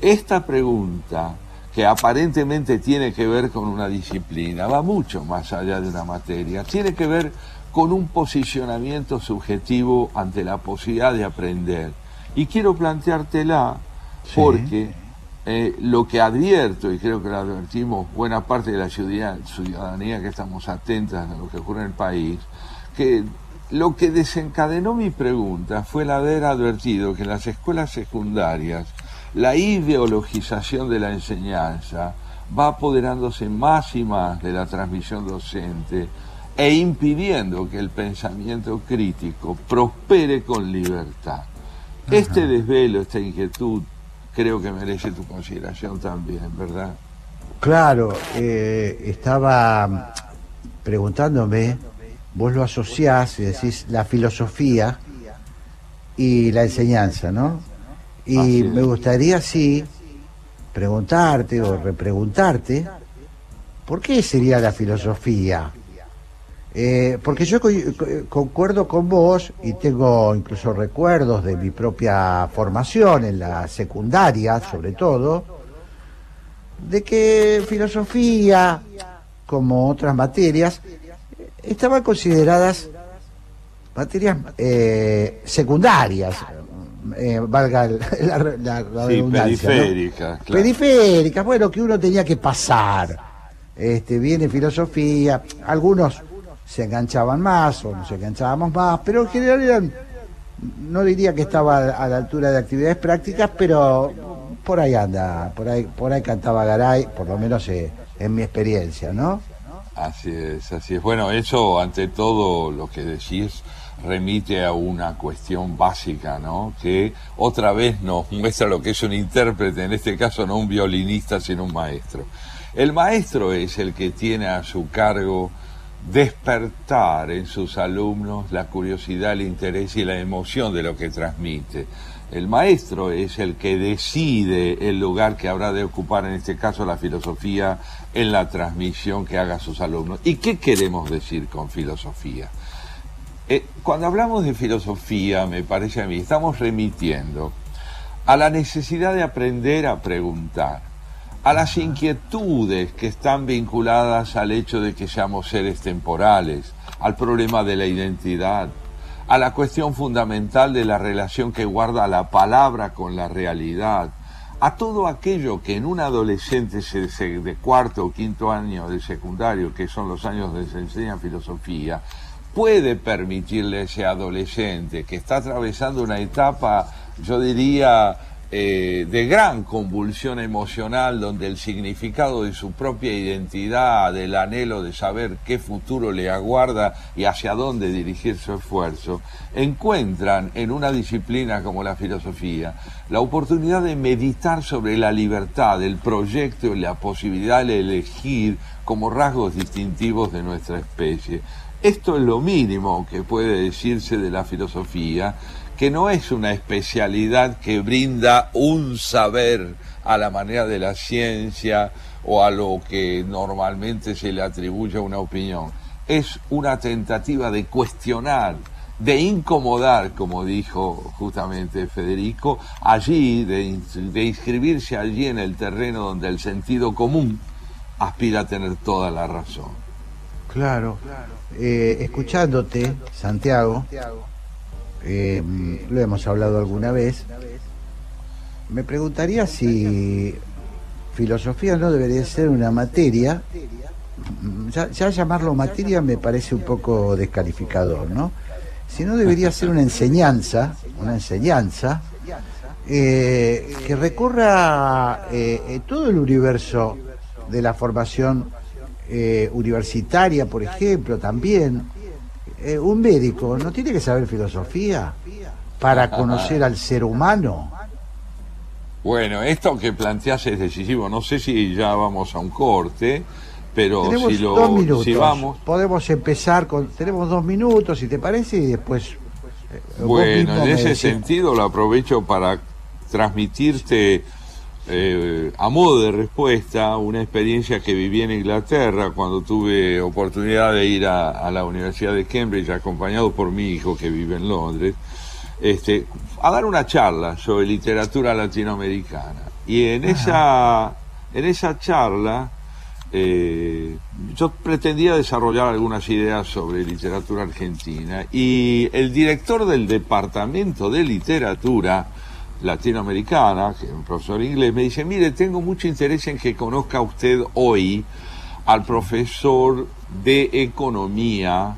Speaker 11: Esta pregunta, que aparentemente tiene que ver con una disciplina, va mucho más allá de una materia, tiene que ver con un posicionamiento subjetivo ante la posibilidad de aprender. Y quiero planteártela porque eh, lo que advierto, y creo que lo advertimos buena parte de la ciudadanía que estamos atentas a lo que ocurre en el país, que lo que desencadenó mi pregunta fue el haber advertido que en las escuelas secundarias la ideologización de la enseñanza va apoderándose más y más de la transmisión docente e impidiendo que el pensamiento crítico prospere con libertad. Este desvelo, esta inquietud, creo que merece tu consideración también, ¿verdad?
Speaker 1: Claro, eh, estaba preguntándome, vos lo asociás y decís la filosofía y la enseñanza, ¿no? Y me gustaría, sí, preguntarte o repreguntarte, ¿por qué sería la filosofía? Eh, porque yo concuerdo con vos y tengo incluso recuerdos de mi propia formación en la secundaria, sobre todo, de que filosofía, como otras materias, estaban consideradas materias eh, secundarias, eh, valga la, redundancia.
Speaker 11: periféricas.
Speaker 1: Periféricas, bueno, que uno tenía que pasar. Este, viene filosofía, algunos se enganchaban más o nos enganchábamos más, pero en general eran, no diría que estaba a la altura de actividades prácticas, pero por ahí anda, por ahí, por ahí cantaba Garay, por lo menos eh, en mi experiencia, ¿no?
Speaker 11: Así es, así es. Bueno, eso ante todo lo que decís remite a una cuestión básica, ¿no? Que otra vez nos muestra lo que es un intérprete, en este caso no un violinista, sino un maestro. El maestro es el que tiene a su cargo despertar en sus alumnos la curiosidad, el interés y la emoción de lo que transmite. El maestro es el que decide el lugar que habrá de ocupar, en este caso la filosofía, en la transmisión que haga sus alumnos. ¿Y qué queremos decir con filosofía? Eh, cuando hablamos de filosofía, me parece a mí, estamos remitiendo a la necesidad de aprender a preguntar a las inquietudes que están vinculadas al hecho de que seamos seres temporales, al problema de la identidad, a la cuestión fundamental de la relación que guarda la palabra con la realidad, a todo aquello que en un adolescente de cuarto o quinto año de secundario, que son los años donde se enseña filosofía, puede permitirle a ese adolescente que está atravesando una etapa, yo diría, eh, de gran convulsión emocional donde el significado de su propia identidad, del anhelo de saber qué futuro le aguarda y hacia dónde dirigir su esfuerzo, encuentran en una disciplina como la filosofía la oportunidad de meditar sobre la libertad, el proyecto y la posibilidad de elegir como rasgos distintivos de nuestra especie. Esto es lo mínimo que puede decirse de la filosofía, que no es una especialidad que brinda un saber a la manera de la ciencia o a lo que normalmente se le atribuye una opinión. Es una tentativa de cuestionar, de incomodar, como dijo justamente Federico, allí, de, de inscribirse allí en el terreno donde el sentido común aspira a tener toda la razón.
Speaker 1: Claro. Eh, escuchándote, Santiago, eh, lo hemos hablado alguna vez, me preguntaría si filosofía no debería ser una materia, ya, ya llamarlo materia me parece un poco descalificador, ¿no? Si no debería ser una enseñanza, una enseñanza eh, que recorra todo el universo de la formación eh, universitaria, por ejemplo, también. Eh, un médico no tiene que saber filosofía para conocer al ser humano.
Speaker 11: Bueno, esto que planteas es decisivo. No sé si ya vamos a un corte, pero
Speaker 1: tenemos
Speaker 11: si lo
Speaker 1: dos minutos.
Speaker 11: si vamos.
Speaker 1: Podemos empezar con. Tenemos dos minutos, si te parece, y después. eh,
Speaker 11: Bueno, en ese sentido lo aprovecho para transmitirte eh, a modo de respuesta una experiencia que viví en Inglaterra cuando tuve oportunidad de ir a, a la Universidad de Cambridge acompañado por mi hijo que vive en Londres, este, a dar una charla sobre literatura latinoamericana. Y en esa, en esa charla eh, yo pretendía desarrollar algunas ideas sobre literatura argentina y el director del departamento de literatura latinoamericana, que es un profesor inglés, me dice, mire, tengo mucho interés en que conozca usted hoy al profesor de economía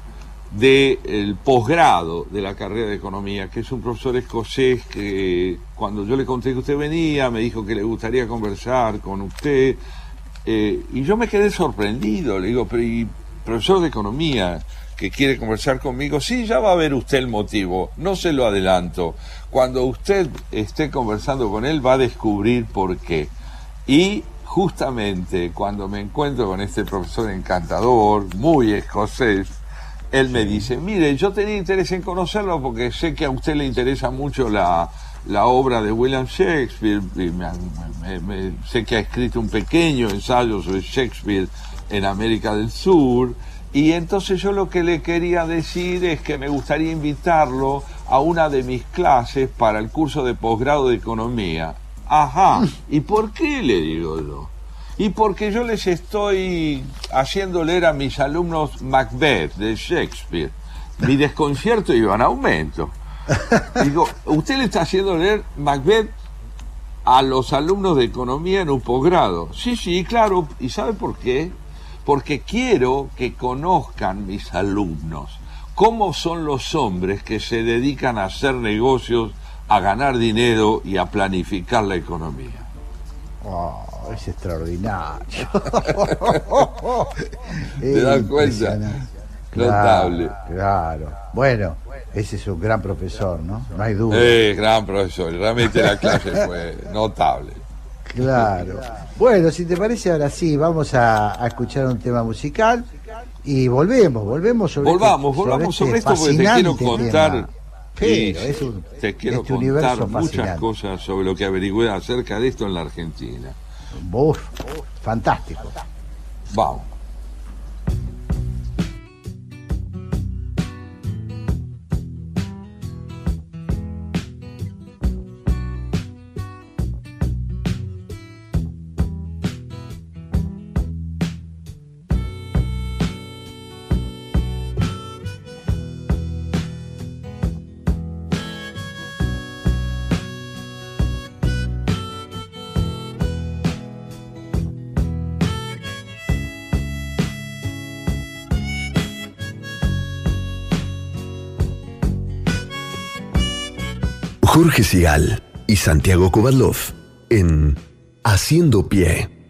Speaker 11: del posgrado de la carrera de economía, que es un profesor escocés que cuando yo le conté que usted venía, me dijo que le gustaría conversar con usted, eh, y yo me quedé sorprendido, le digo, pero ¿y profesor de economía que quiere conversar conmigo? Sí, ya va a ver usted el motivo, no se lo adelanto. Cuando usted esté conversando con él va a descubrir por qué. Y justamente cuando me encuentro con este profesor encantador, muy escocés, él me dice, mire, yo tenía interés en conocerlo porque sé que a usted le interesa mucho la, la obra de William Shakespeare, y me- me- me- sé que ha escrito un pequeño ensayo sobre Shakespeare en América del Sur, y entonces yo lo que le quería decir es que me gustaría invitarlo a una de mis clases para el curso de posgrado de economía. Ajá, ¿y por qué le digo yo? Y porque yo les estoy haciendo leer a mis alumnos Macbeth de Shakespeare. Mi desconcierto iba en aumento. Digo, usted le está haciendo leer Macbeth a los alumnos de economía en un posgrado. Sí, sí, claro. ¿Y sabe por qué? Porque quiero que conozcan mis alumnos cómo son los hombres que se dedican a hacer negocios, a ganar dinero y a planificar la economía.
Speaker 1: Oh, es extraordinario.
Speaker 11: ¿Te das cuenta? Notable.
Speaker 1: Claro, claro. Bueno, ese es un gran profesor, ¿no? No hay duda.
Speaker 11: Eh, gran profesor, realmente la clase fue notable.
Speaker 1: Claro. Bueno, si te parece, ahora sí, vamos a, a escuchar un tema musical y volvemos, volvemos sobre
Speaker 11: Volvamos,
Speaker 1: este-
Speaker 11: volvamos sobre
Speaker 1: este
Speaker 11: esto porque te quiero
Speaker 1: fascinante
Speaker 11: contar.
Speaker 1: tema.
Speaker 11: Sí,
Speaker 1: Pero es un-
Speaker 11: te quiero
Speaker 1: este
Speaker 11: contar muchas
Speaker 1: fascinante.
Speaker 11: cosas sobre lo que averigüé acerca de esto en la Argentina.
Speaker 1: Uf, fantástico.
Speaker 11: Vamos.
Speaker 2: Jorge Sigal
Speaker 12: y Santiago Kovadlov en Haciendo Pie.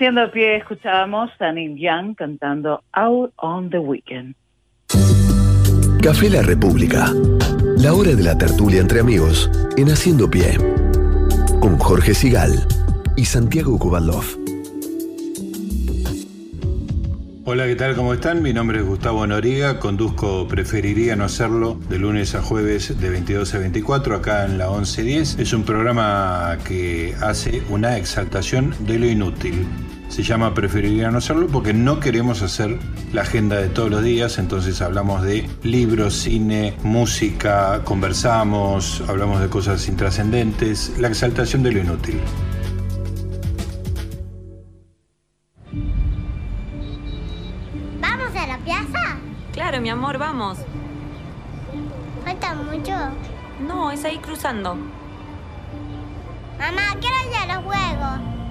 Speaker 4: Haciendo pie escuchábamos a Neil Young cantando Out on the Weekend.
Speaker 12: Café La República. La hora de la tertulia entre amigos en Haciendo Pie. Con Jorge Sigal y Santiago Kubalov.
Speaker 13: Hola, ¿qué tal? ¿Cómo están? Mi nombre es Gustavo Noriga, conduzco Preferiría no hacerlo de lunes a jueves de 22 a 24 acá en la 1110. Es un programa que hace una exaltación de lo inútil. Se llama Preferiría no hacerlo porque no queremos hacer la agenda de todos los días, entonces hablamos de libros, cine, música, conversamos, hablamos de cosas intrascendentes, la exaltación de lo inútil.
Speaker 14: ¿Vamos a la plaza?
Speaker 15: Claro, mi amor, vamos.
Speaker 14: ¿Falta mucho?
Speaker 15: No, es ahí cruzando.
Speaker 14: Mamá, quiero ir a los juegos.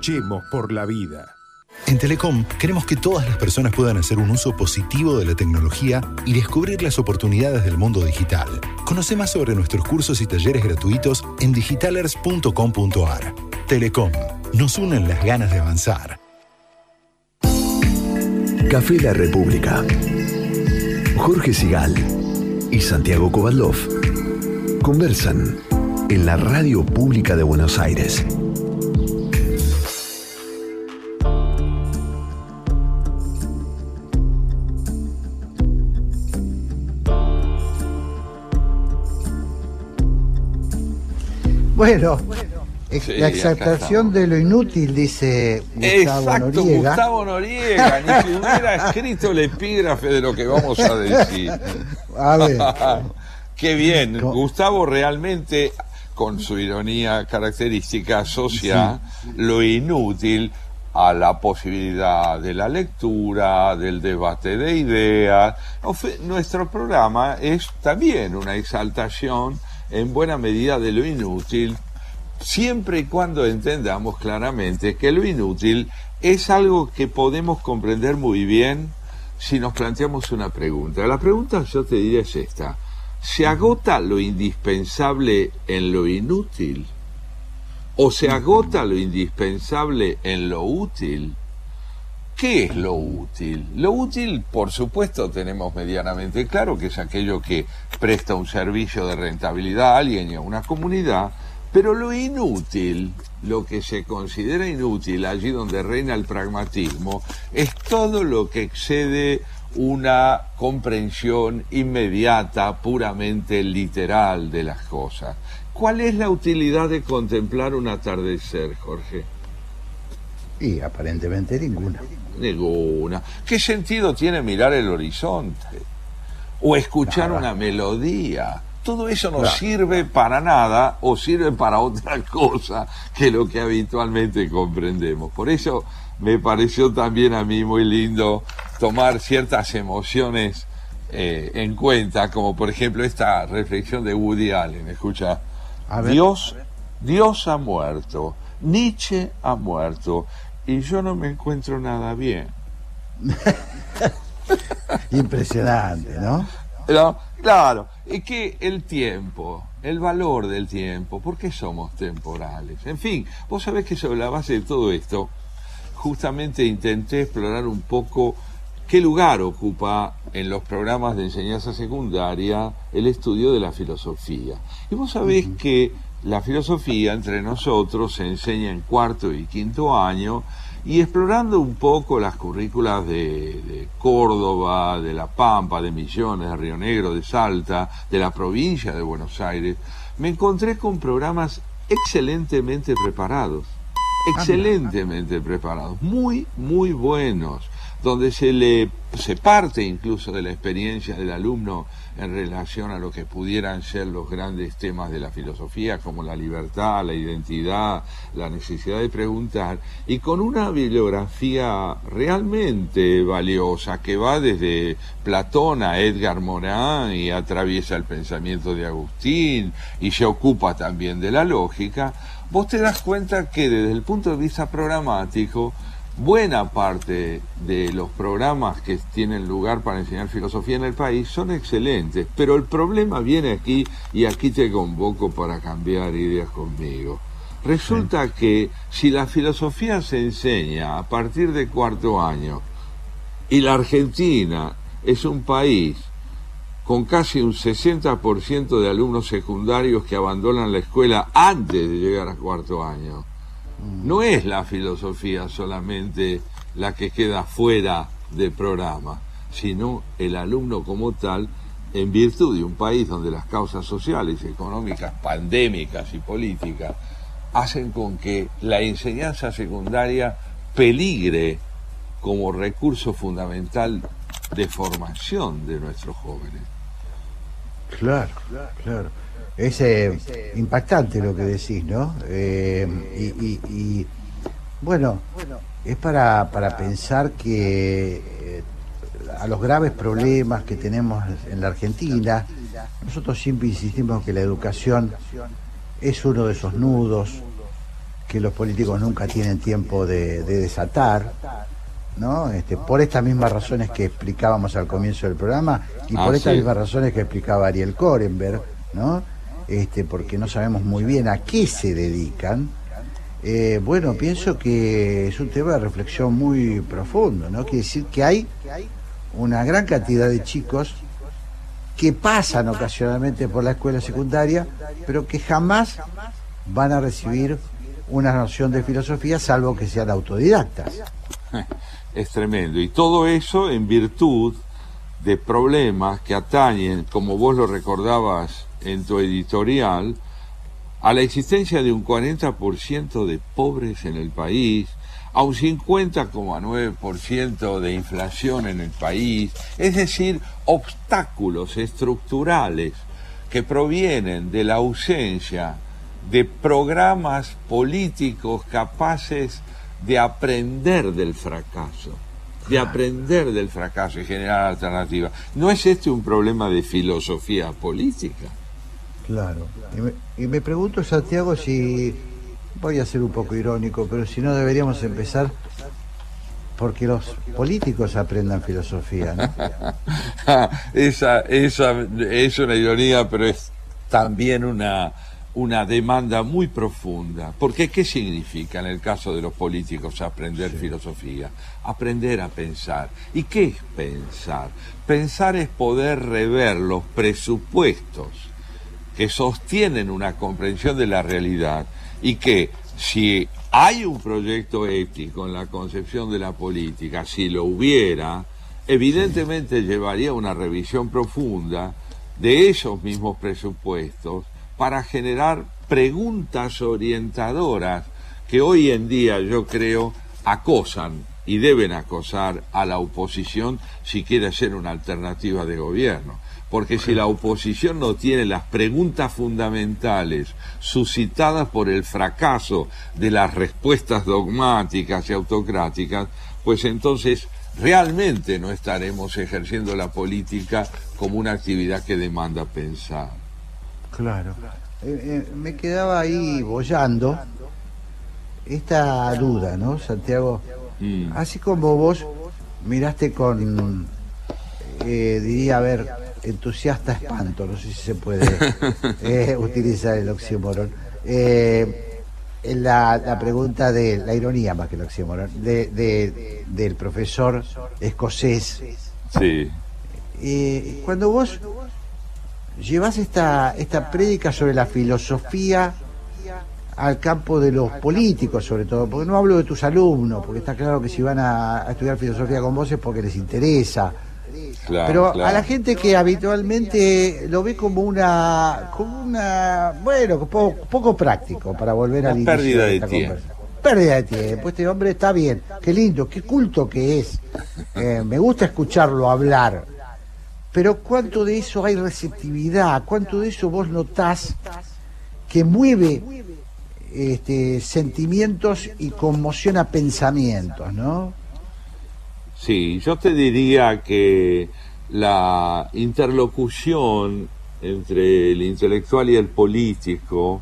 Speaker 16: Luchemos por la vida.
Speaker 17: En Telecom queremos que todas las personas puedan hacer un uso positivo de la tecnología y descubrir las oportunidades del mundo digital. Conoce más sobre nuestros cursos y talleres gratuitos en digitalers.com.ar. Telecom, nos unen las ganas de avanzar.
Speaker 2: Café La República. Jorge Sigal y Santiago Kovadlov conversan en la Radio Pública de Buenos Aires.
Speaker 1: Bueno,
Speaker 11: Sí,
Speaker 1: la exaltación de lo inútil, dice Gustavo
Speaker 11: Exacto,
Speaker 1: Noriega.
Speaker 11: Gustavo Noriega, ni si hubiera escrito el epígrafe de lo que vamos a decir.
Speaker 1: A ver.
Speaker 11: Qué bien, Gustavo realmente, con su ironía característica, asocia lo inútil a la posibilidad de la lectura, del debate de ideas. Nuestro programa es también una exaltación en buena medida de lo inútil, siempre y cuando entendamos claramente que lo inútil es algo que podemos comprender muy bien si nos planteamos una pregunta. La pregunta yo te diría es esta. ¿Se agota lo indispensable en lo inútil? ¿O se agota lo indispensable en lo útil? ¿Qué es lo útil? Lo útil, por supuesto, tenemos medianamente claro que es aquello que presta un servicio de rentabilidad a alguien y a una comunidad, pero lo inútil, lo que se considera inútil allí donde reina el pragmatismo, es todo lo que excede una comprensión inmediata, puramente literal de las cosas. ¿Cuál es la utilidad de contemplar un atardecer, Jorge?
Speaker 1: Y aparentemente ninguna.
Speaker 11: Ninguna. ¿Qué sentido tiene mirar el horizonte? O escuchar una melodía. Todo eso no
Speaker 1: Claro.
Speaker 11: sirve para nada o sirve para otra cosa que lo que habitualmente comprendemos. Por eso me pareció también a mí muy lindo tomar ciertas emociones eh, en cuenta, como por ejemplo esta reflexión de Woody Allen. Escucha,
Speaker 1: ver.
Speaker 11: Dios, Dios ha muerto, Nietzsche ha muerto y yo no me encuentro nada bien.
Speaker 1: Impresionante, ¿no?
Speaker 11: ¿No? Claro, es que el tiempo, el valor del tiempo, ¿por qué somos temporales? En fin, vos sabés que sobre la base de todo esto, justamente intenté explorar un poco qué lugar ocupa en los programas de enseñanza secundaria el estudio de la filosofía. Y vos sabés que la filosofía entre nosotros se enseña en cuarto y quinto año y explorando un poco las currículas de, de Córdoba, de La Pampa, de Misiones, de Río Negro, de Salta, de la provincia de Buenos Aires, me encontré con programas excelentemente preparados, excelentemente preparados, muy, muy buenos, donde se le se parte incluso de la experiencia del alumno en relación a lo que pudieran ser los grandes temas de la filosofía, como la libertad, la identidad, la necesidad de preguntar, y con una bibliografía realmente valiosa que va desde Platón a Edgar Morin y atraviesa el pensamiento de Agustín y se ocupa también de la lógica, vos te das cuenta que desde el punto de vista programático, buena parte de los programas que tienen lugar para enseñar filosofía en el país son excelentes, pero el problema viene aquí y aquí te convoco para cambiar ideas conmigo. Resulta que si la filosofía se enseña a partir de cuarto año y la Argentina es un país con casi un 60% de alumnos secundarios que abandonan la escuela antes de llegar a cuarto año, no es la filosofía solamente la que queda fuera del programa, sino el alumno como tal, en virtud de un país donde las causas sociales, económicas, pandémicas y políticas hacen con que la enseñanza secundaria peligre como recurso fundamental de formación de nuestros jóvenes.
Speaker 1: Claro, claro. Es eh, impactante lo que decís, ¿no? Eh, y, y- y, bueno, es para, para pensar que eh, a los graves problemas que tenemos en la Argentina, nosotros siempre insistimos que la educación es uno de esos nudos que los políticos nunca tienen tiempo de, de desatar, ¿no? Este, por estas mismas razones que explicábamos al comienzo del programa y
Speaker 11: Ah,
Speaker 1: por estas
Speaker 11: sí.
Speaker 1: mismas razones que explicaba Ariel Korenberg, ¿no? Este, porque no sabemos muy bien a qué se dedican. Eh, bueno, pienso que es un tema de reflexión muy profundo, ¿no? Quiere decir que hay una gran cantidad de chicos que pasan ocasionalmente por la escuela secundaria, pero que jamás van a recibir una noción de filosofía, salvo que sean autodidactas.
Speaker 11: Es tremendo. Y todo eso en virtud de problemas que atañen, como vos lo recordabas en tu editorial, a la existencia de un 40% de pobres en el país, a un 50,9% de inflación en el país, es decir, obstáculos estructurales que provienen de la ausencia de programas políticos capaces de aprender del fracaso, de aprender del fracaso y generar alternativas. ¿No es este un problema de filosofía política?
Speaker 1: Claro. Y me, y me pregunto, Santiago, si, voy a ser un poco irónico, pero si no deberíamos empezar porque los políticos aprendan filosofía, ¿no?
Speaker 11: esa, esa es una ironía, pero es también una, una demanda muy profunda. Porque ¿qué significa en el caso de los políticos aprender filosofía? Aprender a pensar. ¿Y qué es pensar? Pensar es poder rever los presupuestos que sostienen una comprensión de la realidad y que si hay un proyecto ético en la concepción de la política, si lo hubiera, evidentemente llevaría una revisión profunda de esos mismos presupuestos para generar preguntas orientadoras que hoy en día yo creo acosan y deben acosar a la oposición si quiere ser una alternativa de gobierno. Porque si la oposición no tiene las preguntas fundamentales suscitadas por el fracaso de las respuestas dogmáticas y autocráticas, pues entonces realmente no estaremos ejerciendo la política como una actividad que demanda pensar.
Speaker 1: Claro. Eh, eh, me quedaba ahí bollando esta duda, ¿no, Santiago?
Speaker 11: Mm.
Speaker 1: Así como vos miraste con, eh, diría, a ver, entusiasta espanto, no sé si se puede eh, utilizar el oxímoron. Eh, la, la pregunta de la ironía más que el oxímoron, de, de- del profesor escocés.
Speaker 11: Sí.
Speaker 1: Eh, cuando vos llevas esta, esta prédica sobre la filosofía al campo de los políticos, sobre todo, porque no hablo de tus alumnos, porque está claro que si van a, a estudiar filosofía con vos es porque les interesa.
Speaker 11: Claro,
Speaker 1: Pero
Speaker 11: claro.
Speaker 1: a la gente que habitualmente lo ve como una, como una, bueno, poco, poco práctico para volver al inicio
Speaker 11: pérdida de
Speaker 1: esta
Speaker 11: tiempo.
Speaker 1: conversación. Pérdida de tiempo. Este hombre está bien, qué lindo, qué culto que es. Eh, me gusta escucharlo hablar. Pero ¿cuánto de eso hay receptividad? ¿Cuánto de eso vos notás que mueve este, sentimientos y conmociona pensamientos, ¿no?
Speaker 11: Sí, yo te diría que la interlocución entre el intelectual y el político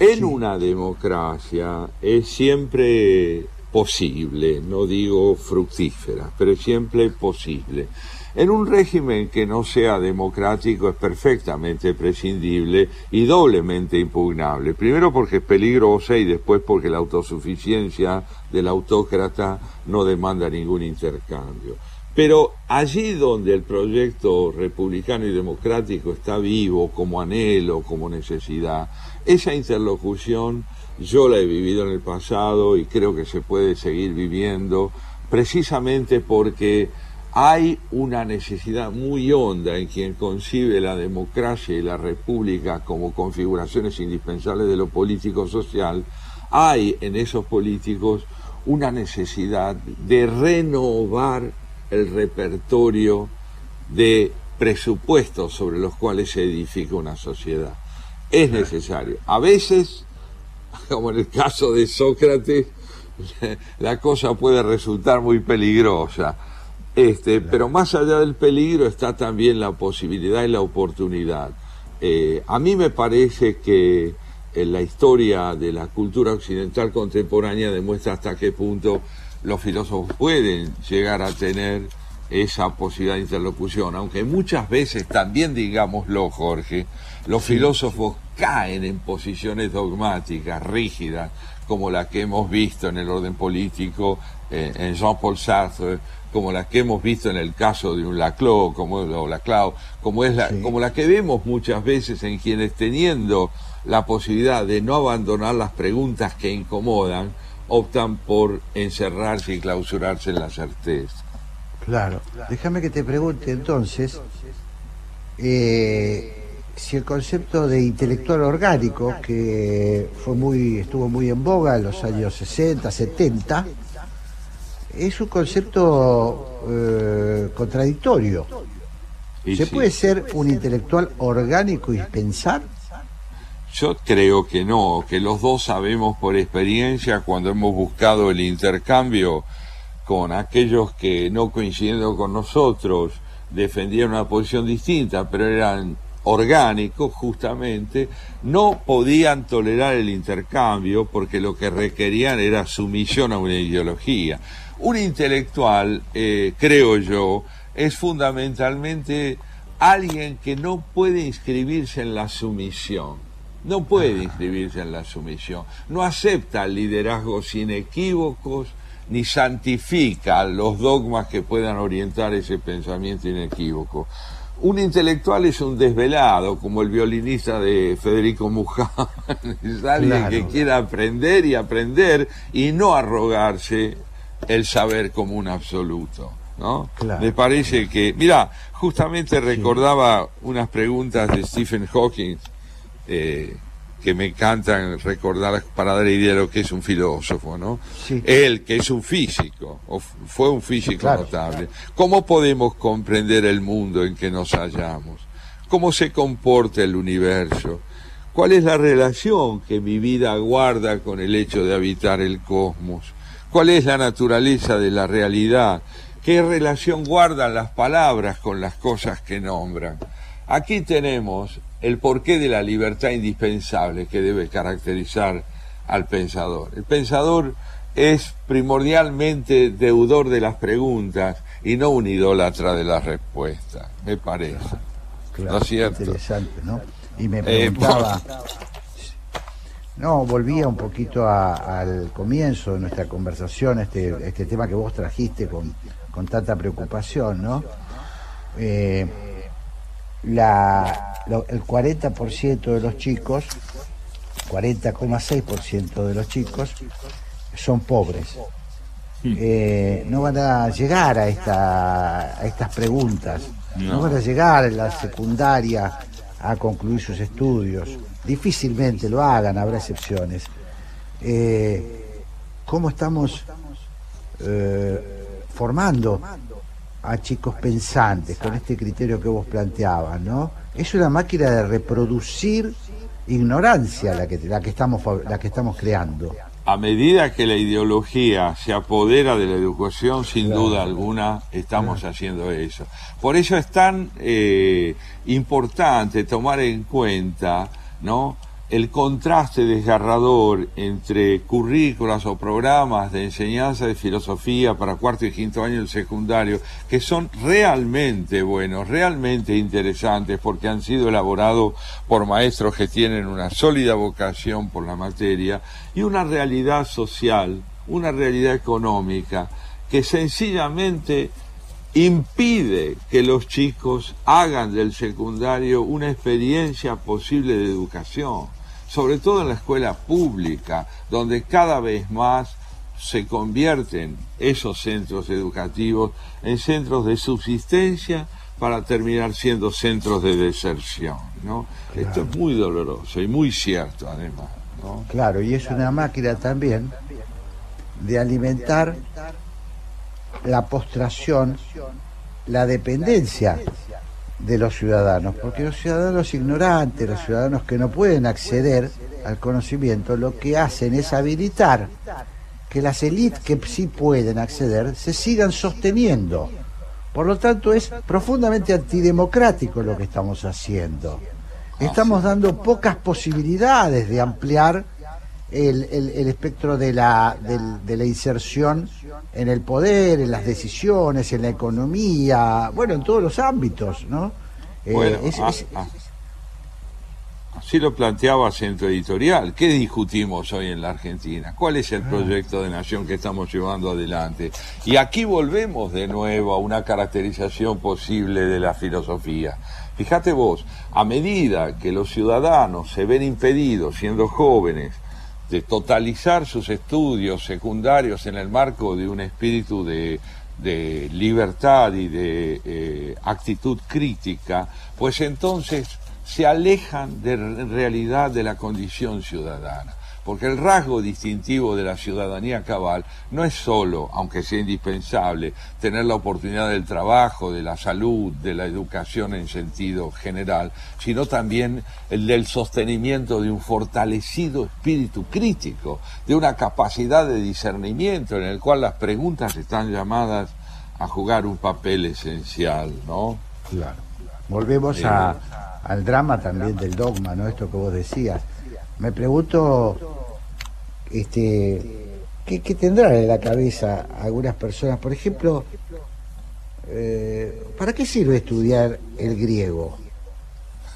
Speaker 11: en una democracia es siempre posible, no digo fructífera, pero es siempre posible. En un régimen que no sea democrático es perfectamente prescindible y doblemente impugnable. Primero porque es peligrosa y después porque la autosuficiencia del autócrata no demanda ningún intercambio. Pero allí donde el proyecto republicano y democrático está vivo como anhelo, como necesidad, esa interlocución yo la he vivido en el pasado y creo que se puede seguir viviendo precisamente porque hay una necesidad muy honda en quien concibe la democracia y la república como configuraciones indispensables de lo político-social, hay en esos políticos una necesidad de renovar el repertorio de presupuestos sobre los cuales se edifica una sociedad. es necesario. A veces, como en el caso de Sócrates, la cosa puede resultar muy peligrosa. Este, pero más allá del peligro está también la posibilidad y la oportunidad. Eh, a mí me parece que en la historia de la cultura occidental contemporánea demuestra hasta qué punto los filósofos pueden llegar a tener esa posibilidad de interlocución, aunque muchas veces también, digámoslo, Jorge, los filósofos caen en posiciones dogmáticas, rígidas, como la que hemos visto en el orden político, eh, en Jean-Paul Sartre, como la que hemos visto en el caso de un Laclau, como, o Laclau, como, es la, como la que vemos muchas veces en quienes teniendo la posibilidad de no abandonar las preguntas que incomodan, optan por encerrarse y clausurarse en la certeza.
Speaker 1: Claro. Déjame que te pregunte entonces eh, si el concepto de intelectual orgánico, que fue muy, estuvo muy en boga en los años 60, 70, es un concepto eh, contradictorio. ¿Se
Speaker 11: sí.
Speaker 1: puede ser un intelectual orgánico y pensar?
Speaker 11: Yo creo que no, que los dos sabemos por experiencia cuando hemos buscado el intercambio con aquellos que no coincidiendo con nosotros defendían una posición distinta, pero eran orgánicos justamente, no podían tolerar el intercambio porque lo que requerían era sumisión a una ideología. Un intelectual, eh, creo yo, es fundamentalmente alguien que no puede inscribirse en la sumisión. No puede inscribirse en la sumisión. No acepta liderazgos inequívocos ni santifica los dogmas que puedan orientar ese pensamiento inequívoco. Un intelectual es un desvelado, como el violinista de Federico Muján. es alguien
Speaker 1: Claro.
Speaker 11: que quiere aprender y aprender y no arrogarse el saber como un absoluto. ¿no?
Speaker 1: Claro.
Speaker 11: Me parece que, mira, justamente recordaba unas preguntas de Stephen Hawking eh, que me encantan recordar para dar idea de lo que es un filósofo, ¿no?
Speaker 1: Sí.
Speaker 11: Él, que es un físico, o fue un físico
Speaker 1: Claro.
Speaker 11: notable. ¿Cómo podemos comprender el mundo en que nos hallamos? ¿Cómo se comporta el universo? ¿Cuál es la relación que mi vida guarda con el hecho de habitar el cosmos? ¿Cuál es la naturaleza de la realidad? ¿Qué relación guardan las palabras con las cosas que nombran? Aquí tenemos el porqué de la libertad indispensable que debe caracterizar al pensador. El pensador es primordialmente deudor de las preguntas y no un idólatra de las respuestas, me parece. ¿No es cierto?
Speaker 1: Interesante, ¿no? Y me
Speaker 11: Eh,
Speaker 1: preguntaba... No, volvía un poquito a- al comienzo de nuestra conversación, este, este tema que vos trajiste con, con tanta preocupación, ¿no? Eh, la, lo- el 40% de los chicos, 40,6% de los chicos son pobres. Eh, no van a llegar a, esta, a estas preguntas, no.
Speaker 11: No.
Speaker 1: van a llegar en la secundaria a concluir sus estudios. Difícilmente lo hagan, habrá excepciones. Eh, ¿Cómo estamos eh, formando a chicos pensantes con este criterio que vos planteabas, ¿no? Es una máquina de reproducir ignorancia la que, la que, estamos, la que estamos creando.
Speaker 11: A medida que la ideología se apodera de la educación, sin
Speaker 1: Claro.
Speaker 11: duda alguna, estamos haciendo eso. Por eso es tan eh, importante tomar en cuenta, ¿no? El contraste desgarrador entre currículas o programas de enseñanza de filosofía para cuarto y quinto año del secundario, que son realmente buenos, realmente interesantes, porque han sido elaborados por maestros que tienen una sólida vocación por la materia, y una realidad social, una realidad económica, que sencillamente impide que los chicos hagan del secundario una experiencia posible de educación, sobre todo en la escuela pública, donde cada vez más se convierten esos centros educativos en centros de subsistencia para terminar siendo centros de deserción. ¿no? Esto es muy doloroso y muy cierto además. ¿no?
Speaker 1: Claro, y es una máquina también de alimentar la postración, la dependencia de los ciudadanos, porque los ciudadanos ignorantes, los ciudadanos que no pueden acceder al conocimiento, lo que hacen es habilitar que las élites que sí pueden acceder se sigan sosteniendo. Por lo tanto, es profundamente antidemocrático lo que estamos haciendo. Estamos dando pocas posibilidades de ampliar el, el- el espectro de la, del- de la inserción en el poder, en las decisiones, en la economía, bueno, en todos los ámbitos, ¿no? Eh,
Speaker 11: Bueno,
Speaker 1: es-
Speaker 11: ah,
Speaker 1: es-
Speaker 11: ah. así lo planteaba Centro Editorial. ¿Qué discutimos hoy en la Argentina? ¿Cuál es el proyecto de nación que estamos llevando adelante? Y aquí volvemos de nuevo a una caracterización posible de la filosofía. Fíjate vos, a medida que los ciudadanos se ven impedidos, siendo jóvenes, de totalizar sus estudios secundarios en el marco de un espíritu de, de libertad y de eh, actitud crítica, pues entonces se alejan de, en realidad de la condición ciudadana. Porque el rasgo distintivo de la ciudadanía cabal no es solo, aunque sea indispensable, tener la oportunidad del trabajo, de la salud, de la educación en sentido general, sino también el del sostenimiento de un fortalecido espíritu crítico, de una capacidad de discernimiento en el cual las preguntas están llamadas a jugar un papel esencial, ¿no?
Speaker 1: Claro. Volvemos al drama también del dogma, ¿no? Esto que vos decías. Me pregunto, este, ¿qué, qué tendrán en la cabeza algunas personas? Por ejemplo, eh, ¿para qué sirve estudiar el griego?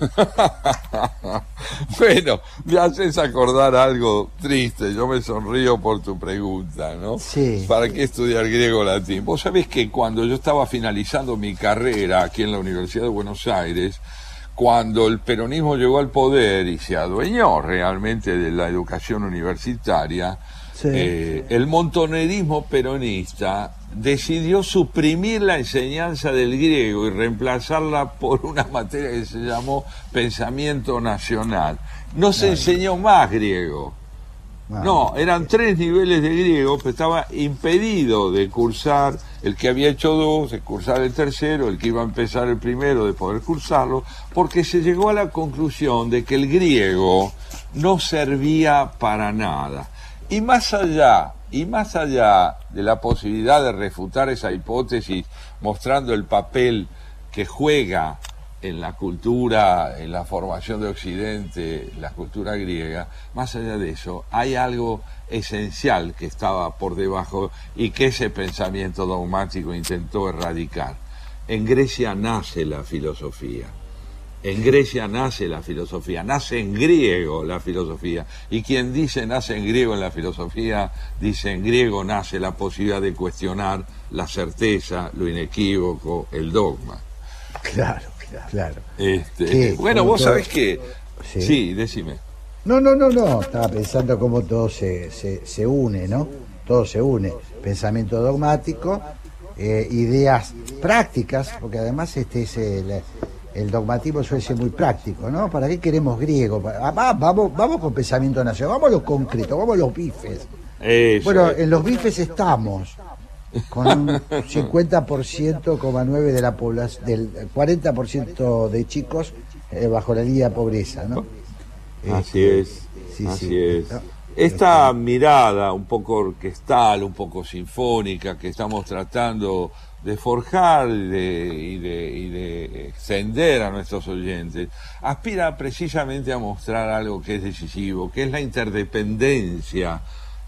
Speaker 11: bueno, me haces acordar algo triste. Yo me sonrío por tu pregunta, ¿no?
Speaker 1: Sí.
Speaker 11: ¿Para qué estudiar griego latín? Vos sabés que cuando yo estaba finalizando mi carrera aquí en la Universidad de Buenos Aires, cuando el peronismo llegó al poder y se adueñó realmente de la educación universitaria,
Speaker 1: Sí.
Speaker 11: eh, el montonerismo peronista decidió suprimir la enseñanza del griego y reemplazarla por una materia que se llamó pensamiento nacional. No se enseñó más griego. No, eran tres niveles de griego, pero estaba impedido de cursar el que había hecho dos, de cursar el tercero, el que iba a empezar el primero, de poder cursarlo, porque se llegó a la conclusión de que el griego no servía para nada. Y más allá, y más allá de la posibilidad de refutar esa hipótesis, mostrando el papel que juega en la cultura, en la formación de Occidente, la cultura griega, más allá de eso, hay algo esencial que estaba por debajo y que ese pensamiento dogmático intentó erradicar. En Grecia nace la filosofía. En Grecia nace la filosofía, nace en griego la filosofía. Y quien dice nace en griego en la filosofía, dice en griego nace la posibilidad de cuestionar la certeza, lo inequívoco, el dogma.
Speaker 1: Claro, claro.
Speaker 11: Este, bueno, vos
Speaker 1: todo-
Speaker 11: sabés que...
Speaker 1: Sí.
Speaker 11: Sí, decime.
Speaker 1: No, no, no, no. Estaba pensando cómo todo se, se, se une, ¿no? Todo se une. Pensamiento dogmático, eh, ideas prácticas, porque además este es el, el dogmatismo suele ser muy práctico, ¿no? ¿Para qué queremos griego? Ah, va- vamos, vamos con pensamiento nacional, vamos a lo concreto, vamos a los bifes.
Speaker 11: Eso
Speaker 1: Bueno, en los bifes estamos con un 50,9 de la población, del 40% de chicos eh, bajo la línea de pobreza, ¿no?
Speaker 11: Así
Speaker 1: Este,
Speaker 11: es,
Speaker 1: sí,
Speaker 11: así
Speaker 1: sí.
Speaker 11: es. Esta mirada un poco orquestal, un poco sinfónica que estamos tratando de forjar y de, y de, y de extender a nuestros oyentes, aspira precisamente a mostrar algo que es decisivo, que es la interdependencia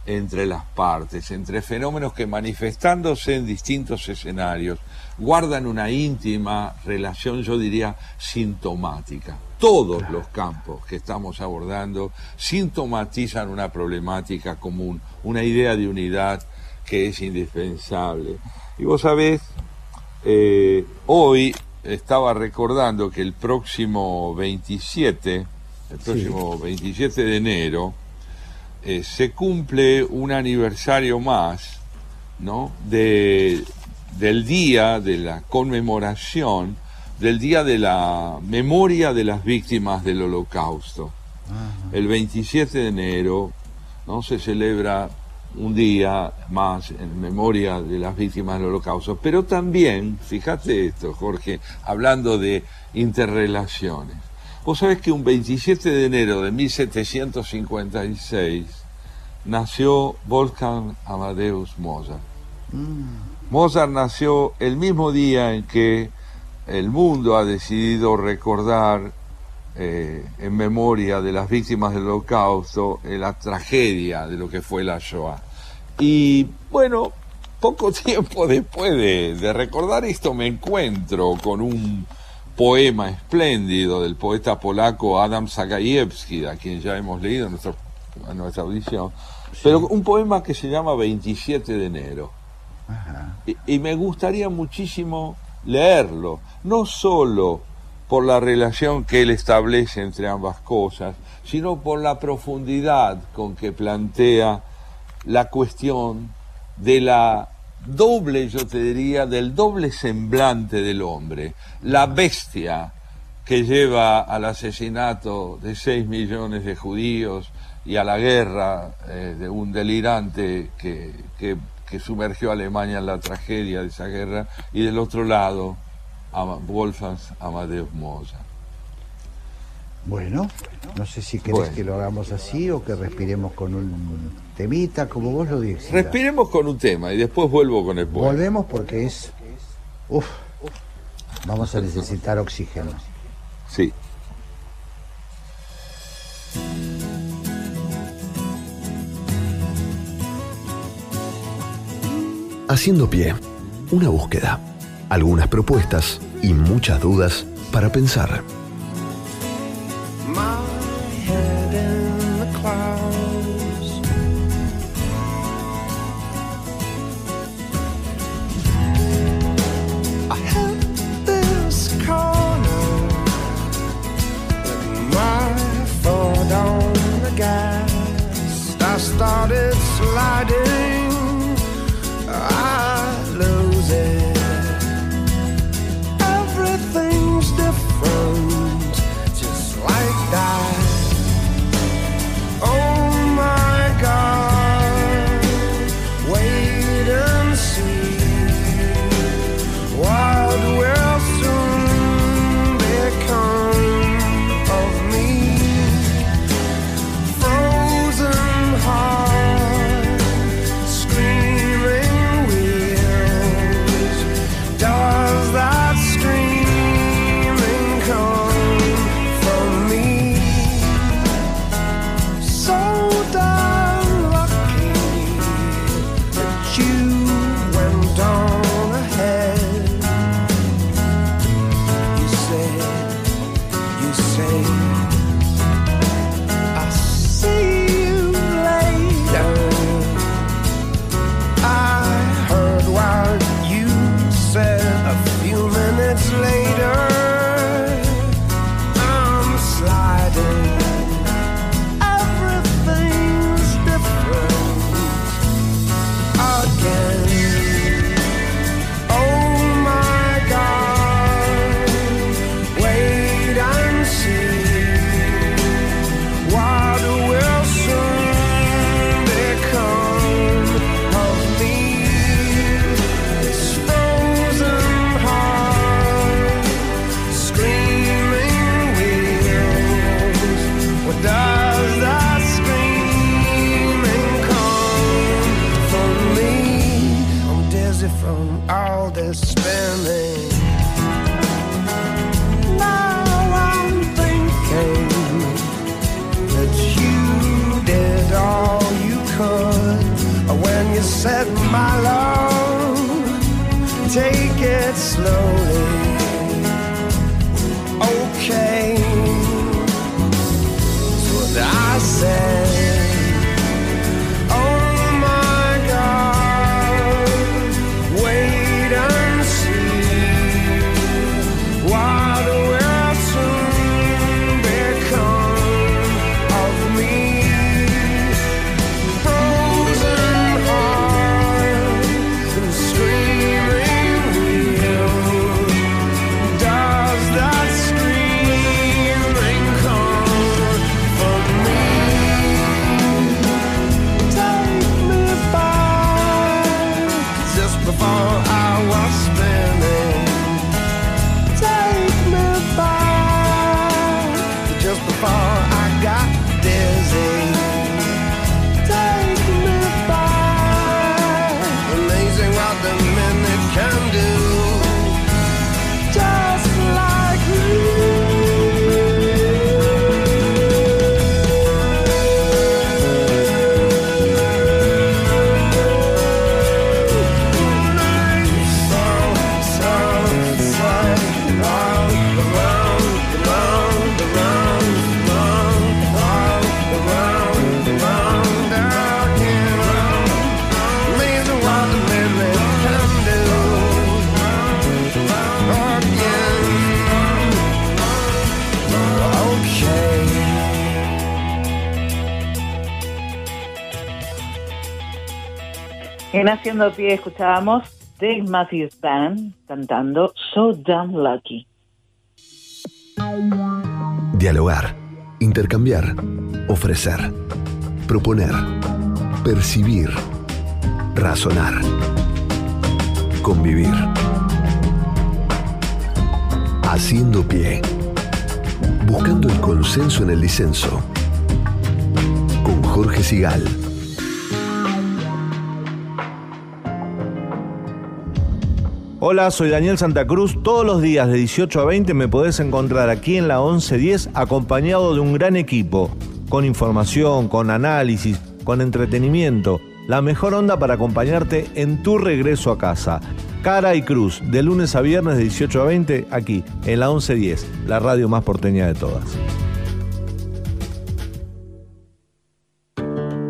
Speaker 11: entre las partes, entre fenómenos que manifestándose en distintos escenarios guardan una íntima relación, yo diría, sintomática. Todos los campos que estamos abordando sintomatizan una problemática común, una idea de unidad que es indispensable. Y vos sabés, eh, hoy estaba recordando que el próximo 27, el próximo 27 de enero, eh, se cumple un aniversario más, ¿no? De, del día de la conmemoración, del día de la memoria de las víctimas del holocausto. El 27 de enero, ¿no? Se celebra un día más en memoria de las víctimas del holocausto. Pero también, fíjate esto, Jorge, hablando de interrelaciones. Vos sabés que un 27 de enero de 1756 nació Wolfgang Amadeus Mozart. Mozart nació el mismo día en que el mundo ha decidido recordar eh, en memoria de las víctimas del holocausto eh, la tragedia de lo que fue la Shoah. Y bueno, poco tiempo después de, de recordar esto me encuentro con un poema espléndido del poeta polaco Adam Zagajewski, a quien ya hemos leído en, nuestro- en nuestra audición, pero un poema que se llama 27 de enero. Y, y me gustaría muchísimo leerlo, no solo por la relación que él establece entre ambas cosas, sino por la profundidad con que plantea la cuestión de la doble, yo te diría, del doble semblante del hombre, la bestia que lleva al asesinato de 6 millones de judíos y a la guerra eh, de un delirante que, que- que sumergió a Alemania en la tragedia de esa guerra, y del otro lado, Ama- Wolfgang Amadeus Mozart.
Speaker 1: Bueno, no sé si querés
Speaker 11: Bueno.
Speaker 1: que lo hagamos así o que respiremos con un temita, como vos lo dices.
Speaker 11: Respiremos con un tema y después vuelvo con el poema.
Speaker 1: Volvemos porque es. Uf, vamos a necesitar oxígeno.
Speaker 11: Sí.
Speaker 2: Haciendo pie, una búsqueda, algunas propuestas y muchas dudas para pensar.
Speaker 3: take it slowly.
Speaker 4: En Haciendo Pie escuchábamos Dave Matthews Band cantando So Damn Lucky.
Speaker 2: Dialogar, intercambiar, ofrecer, proponer, percibir, razonar, convivir. Haciendo pie. Buscando el consenso en el disenso. Con Jorge Sigal.
Speaker 18: Hola, soy Daniel Santa Cruz. Todos los días de 18 a 20 me podés encontrar aquí en la 1110 acompañado de un gran equipo, con información, con análisis, con entretenimiento. La mejor onda para acompañarte en tu regreso a casa. Cara y Cruz, de lunes a viernes de 18 a 20, aquí en la 1110, la radio más porteña de todas.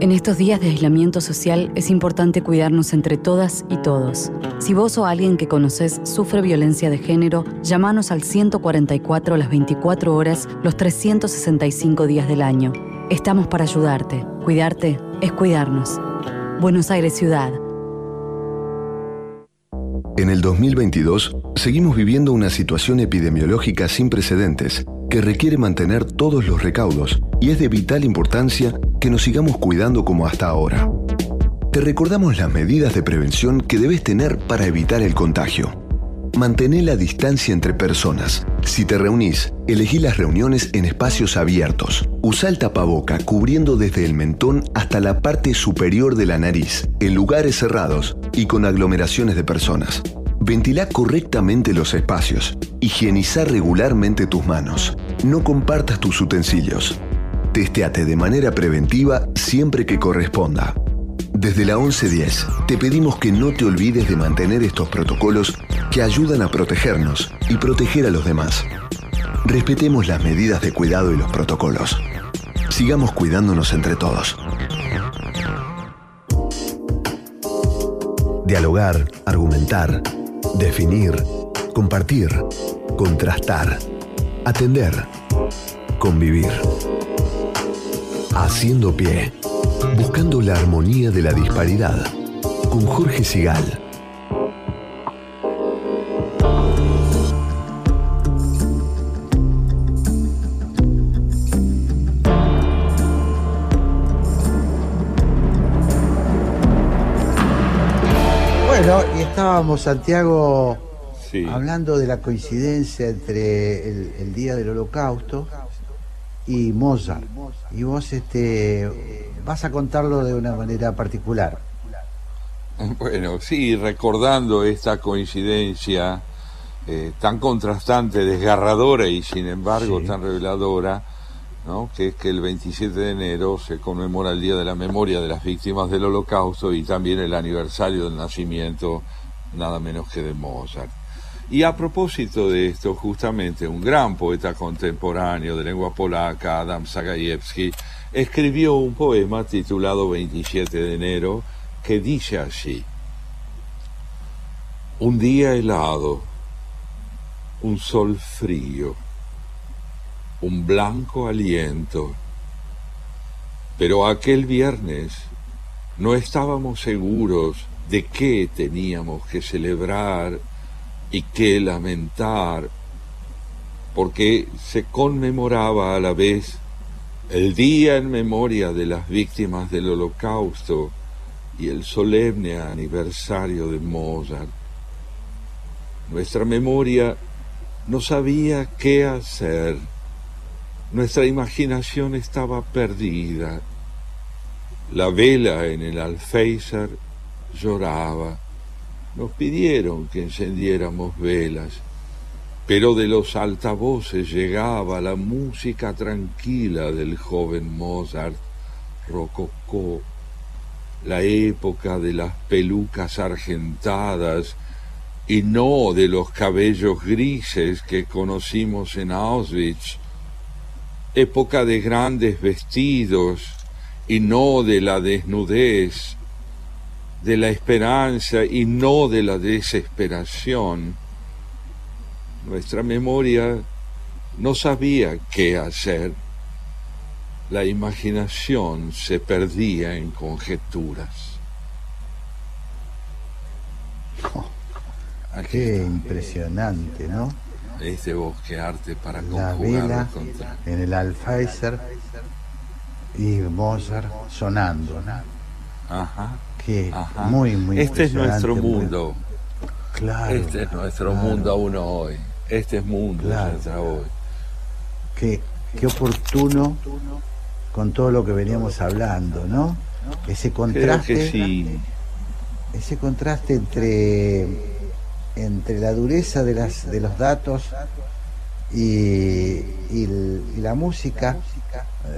Speaker 19: En estos días de aislamiento social es importante cuidarnos entre todas y todos. Si vos o alguien que conoces sufre violencia de género, llámanos al 144 las 24 horas, los 365 días del año. Estamos para ayudarte. Cuidarte es cuidarnos. Buenos Aires Ciudad.
Speaker 2: En el 2022, seguimos viviendo una situación epidemiológica sin precedentes que requiere mantener todos los recaudos y es de vital importancia que nos sigamos cuidando como hasta ahora. Te recordamos las medidas de prevención que debes tener para evitar el contagio. Mantén la distancia entre personas. Si te reunís, elegí las reuniones en espacios abiertos. Usa el tapaboca cubriendo desde el mentón hasta la parte superior de la nariz, en lugares cerrados y con aglomeraciones de personas. Ventila correctamente los espacios. Higieniza regularmente tus manos. No compartas tus utensilios. Testeate de manera preventiva siempre que corresponda. Desde la 1110 te pedimos que no te olvides de mantener estos protocolos que ayudan a protegernos y proteger a los demás. Respetemos las medidas de cuidado y los protocolos. Sigamos cuidándonos entre todos. Dialogar, argumentar, definir, compartir, contrastar, atender, convivir. Haciendo pie. Buscando la armonía de la disparidad. Con Jorge Sigal.
Speaker 1: Bueno, y estábamos, Santiago, hablando de la coincidencia entre el, el Día del Holocausto y Mozart. Y vos este, vas a contarlo de una manera particular.
Speaker 11: Bueno, sí, recordando esta coincidencia eh, tan contrastante, desgarradora y sin embargo tan reveladora, ¿no? que es que el 27 de enero se conmemora el Día de la Memoria de las Víctimas del Holocausto y también el aniversario del nacimiento nada menos que de Mozart. Y a propósito de esto, justamente un gran poeta contemporáneo de lengua polaca, Adam Zagajewski, escribió un poema titulado 27 de enero que dice así, un día helado, un sol frío, un blanco aliento, pero aquel viernes no estábamos seguros de qué teníamos que celebrar y qué lamentar, porque se conmemoraba a la vez el día en memoria de las víctimas del holocausto y el solemne aniversario de Mozart. Nuestra memoria no sabía qué hacer, nuestra imaginación estaba perdida. La vela en el alféizar lloraba. Nos pidieron que encendiéramos velas, pero de los altavoces llegaba la música tranquila del joven Mozart, rococó, la época de las pelucas argentadas y no de los cabellos grises que conocimos en Auschwitz, época de grandes vestidos y no de la desnudez, de la esperanza y no de la desesperación. Nuestra memoria no sabía qué hacer. La imaginación se perdía en conjeturas. Aquí
Speaker 1: Qué impresionante, ¿no?
Speaker 11: Este bosque arte para
Speaker 1: La vela
Speaker 11: contra.
Speaker 1: en el Alfaizer y Mozart sonando, ¿no?
Speaker 11: Ajá.
Speaker 1: Que
Speaker 11: Ajá.
Speaker 1: muy, muy
Speaker 11: Este es nuestro
Speaker 1: muy-
Speaker 11: mundo.
Speaker 1: Claro.
Speaker 11: Este es nuestro
Speaker 1: claro.
Speaker 11: mundo aún hoy. Este es mundo
Speaker 1: Claro.
Speaker 11: nuestra hoy.
Speaker 1: Qué, qué oportuno con todo lo que veníamos hablando, ¿no? Ese
Speaker 11: Creo
Speaker 1: contraste,
Speaker 11: que sí.
Speaker 1: ese contraste entre, entre la dureza de, las, de los datos y, y la música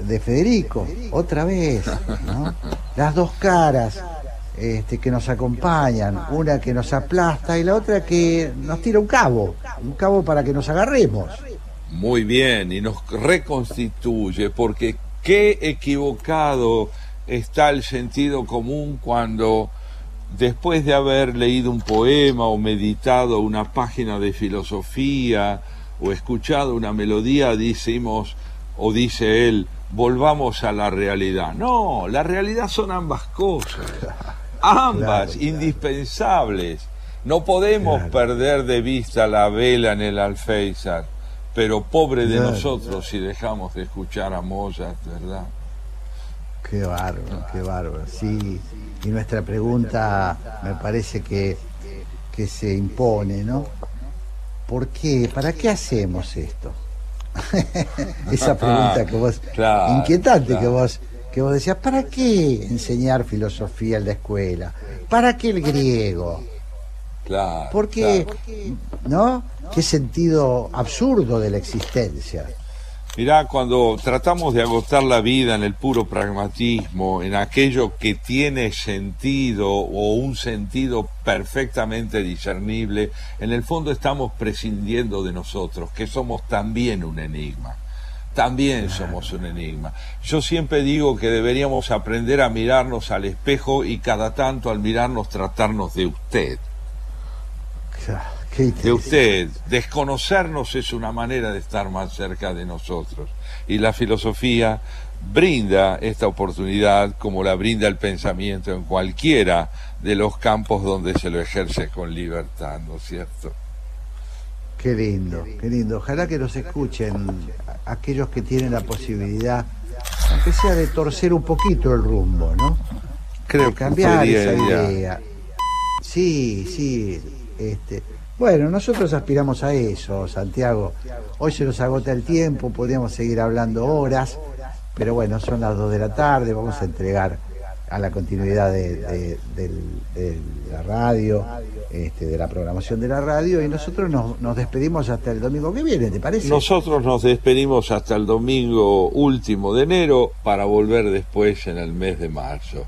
Speaker 1: de Federico, otra vez, ¿no? Las dos caras este, que nos acompañan, una que nos aplasta y la otra que nos tira un cabo, un cabo para que nos agarremos.
Speaker 11: Muy bien, y nos reconstituye, porque qué equivocado está el sentido común cuando después de haber leído un poema o meditado una página de filosofía o escuchado una melodía, decimos, o dice él, volvamos a la realidad. No, la realidad son ambas cosas, ambas, indispensables. No podemos perder de vista la vela en el alféizar, pero pobre de nosotros si dejamos de escuchar a Mozart, ¿verdad?
Speaker 1: Qué bárbaro, qué bárbaro. Sí, y nuestra pregunta me parece que, que se impone, ¿no? ¿Por qué? ¿Para qué hacemos esto? Esa pregunta que vos,
Speaker 11: Claro,
Speaker 1: inquietante que vos, que vos decías, ¿para qué enseñar filosofía en la escuela? ¿Para qué el griego?
Speaker 11: Claro.
Speaker 1: ¿Por qué?
Speaker 11: claro.
Speaker 1: ¿No? Qué sentido absurdo de la existencia.
Speaker 11: Mirá, cuando tratamos de agotar la vida en el puro pragmatismo, en aquello que tiene sentido o un sentido perfectamente discernible, en el fondo estamos prescindiendo de nosotros, que somos también un enigma. También somos un enigma. Yo siempre digo que deberíamos aprender a mirarnos al espejo y cada tanto al mirarnos tratarnos de usted.
Speaker 1: Qué
Speaker 11: de usted. Desconocernos es una manera de estar más cerca de nosotros. Y la filosofía brinda esta oportunidad como la brinda el pensamiento en cualquiera de los campos donde se lo ejerce con libertad, ¿no es cierto?
Speaker 1: Qué lindo, qué lindo. Ojalá que nos escuchen aquellos que tienen la posibilidad, aunque sea de torcer un poquito el rumbo, ¿no?
Speaker 11: Creo
Speaker 1: De cambiar
Speaker 11: sería
Speaker 1: esa idea. Sí, sí. Este, bueno, nosotros aspiramos a eso, Santiago. Hoy se nos agota el tiempo, podríamos seguir hablando horas, pero bueno, son las dos de la tarde, vamos a entregar a la continuidad de, de- del- de la radio, este, de la programación de la radio, y nosotros nos, nos despedimos hasta el domingo que viene, ¿te parece?
Speaker 11: Nosotros nos despedimos hasta el domingo último de enero para volver después en el mes de marzo.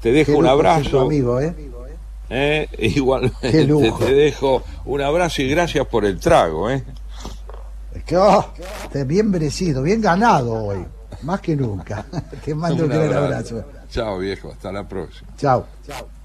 Speaker 11: Te dejo
Speaker 1: Qué
Speaker 11: un abrazo.
Speaker 1: amigo, ¿eh?
Speaker 11: ¿Eh? Igualmente
Speaker 1: Qué lujo.
Speaker 11: te dejo un abrazo y gracias por el trago. ¿eh?
Speaker 1: Es que, oh, te- bien merecido, bien ganado hoy, más que nunca. Te mando un gran abrazo.
Speaker 11: Chao viejo, hasta la próxima.
Speaker 1: Chao. Chao.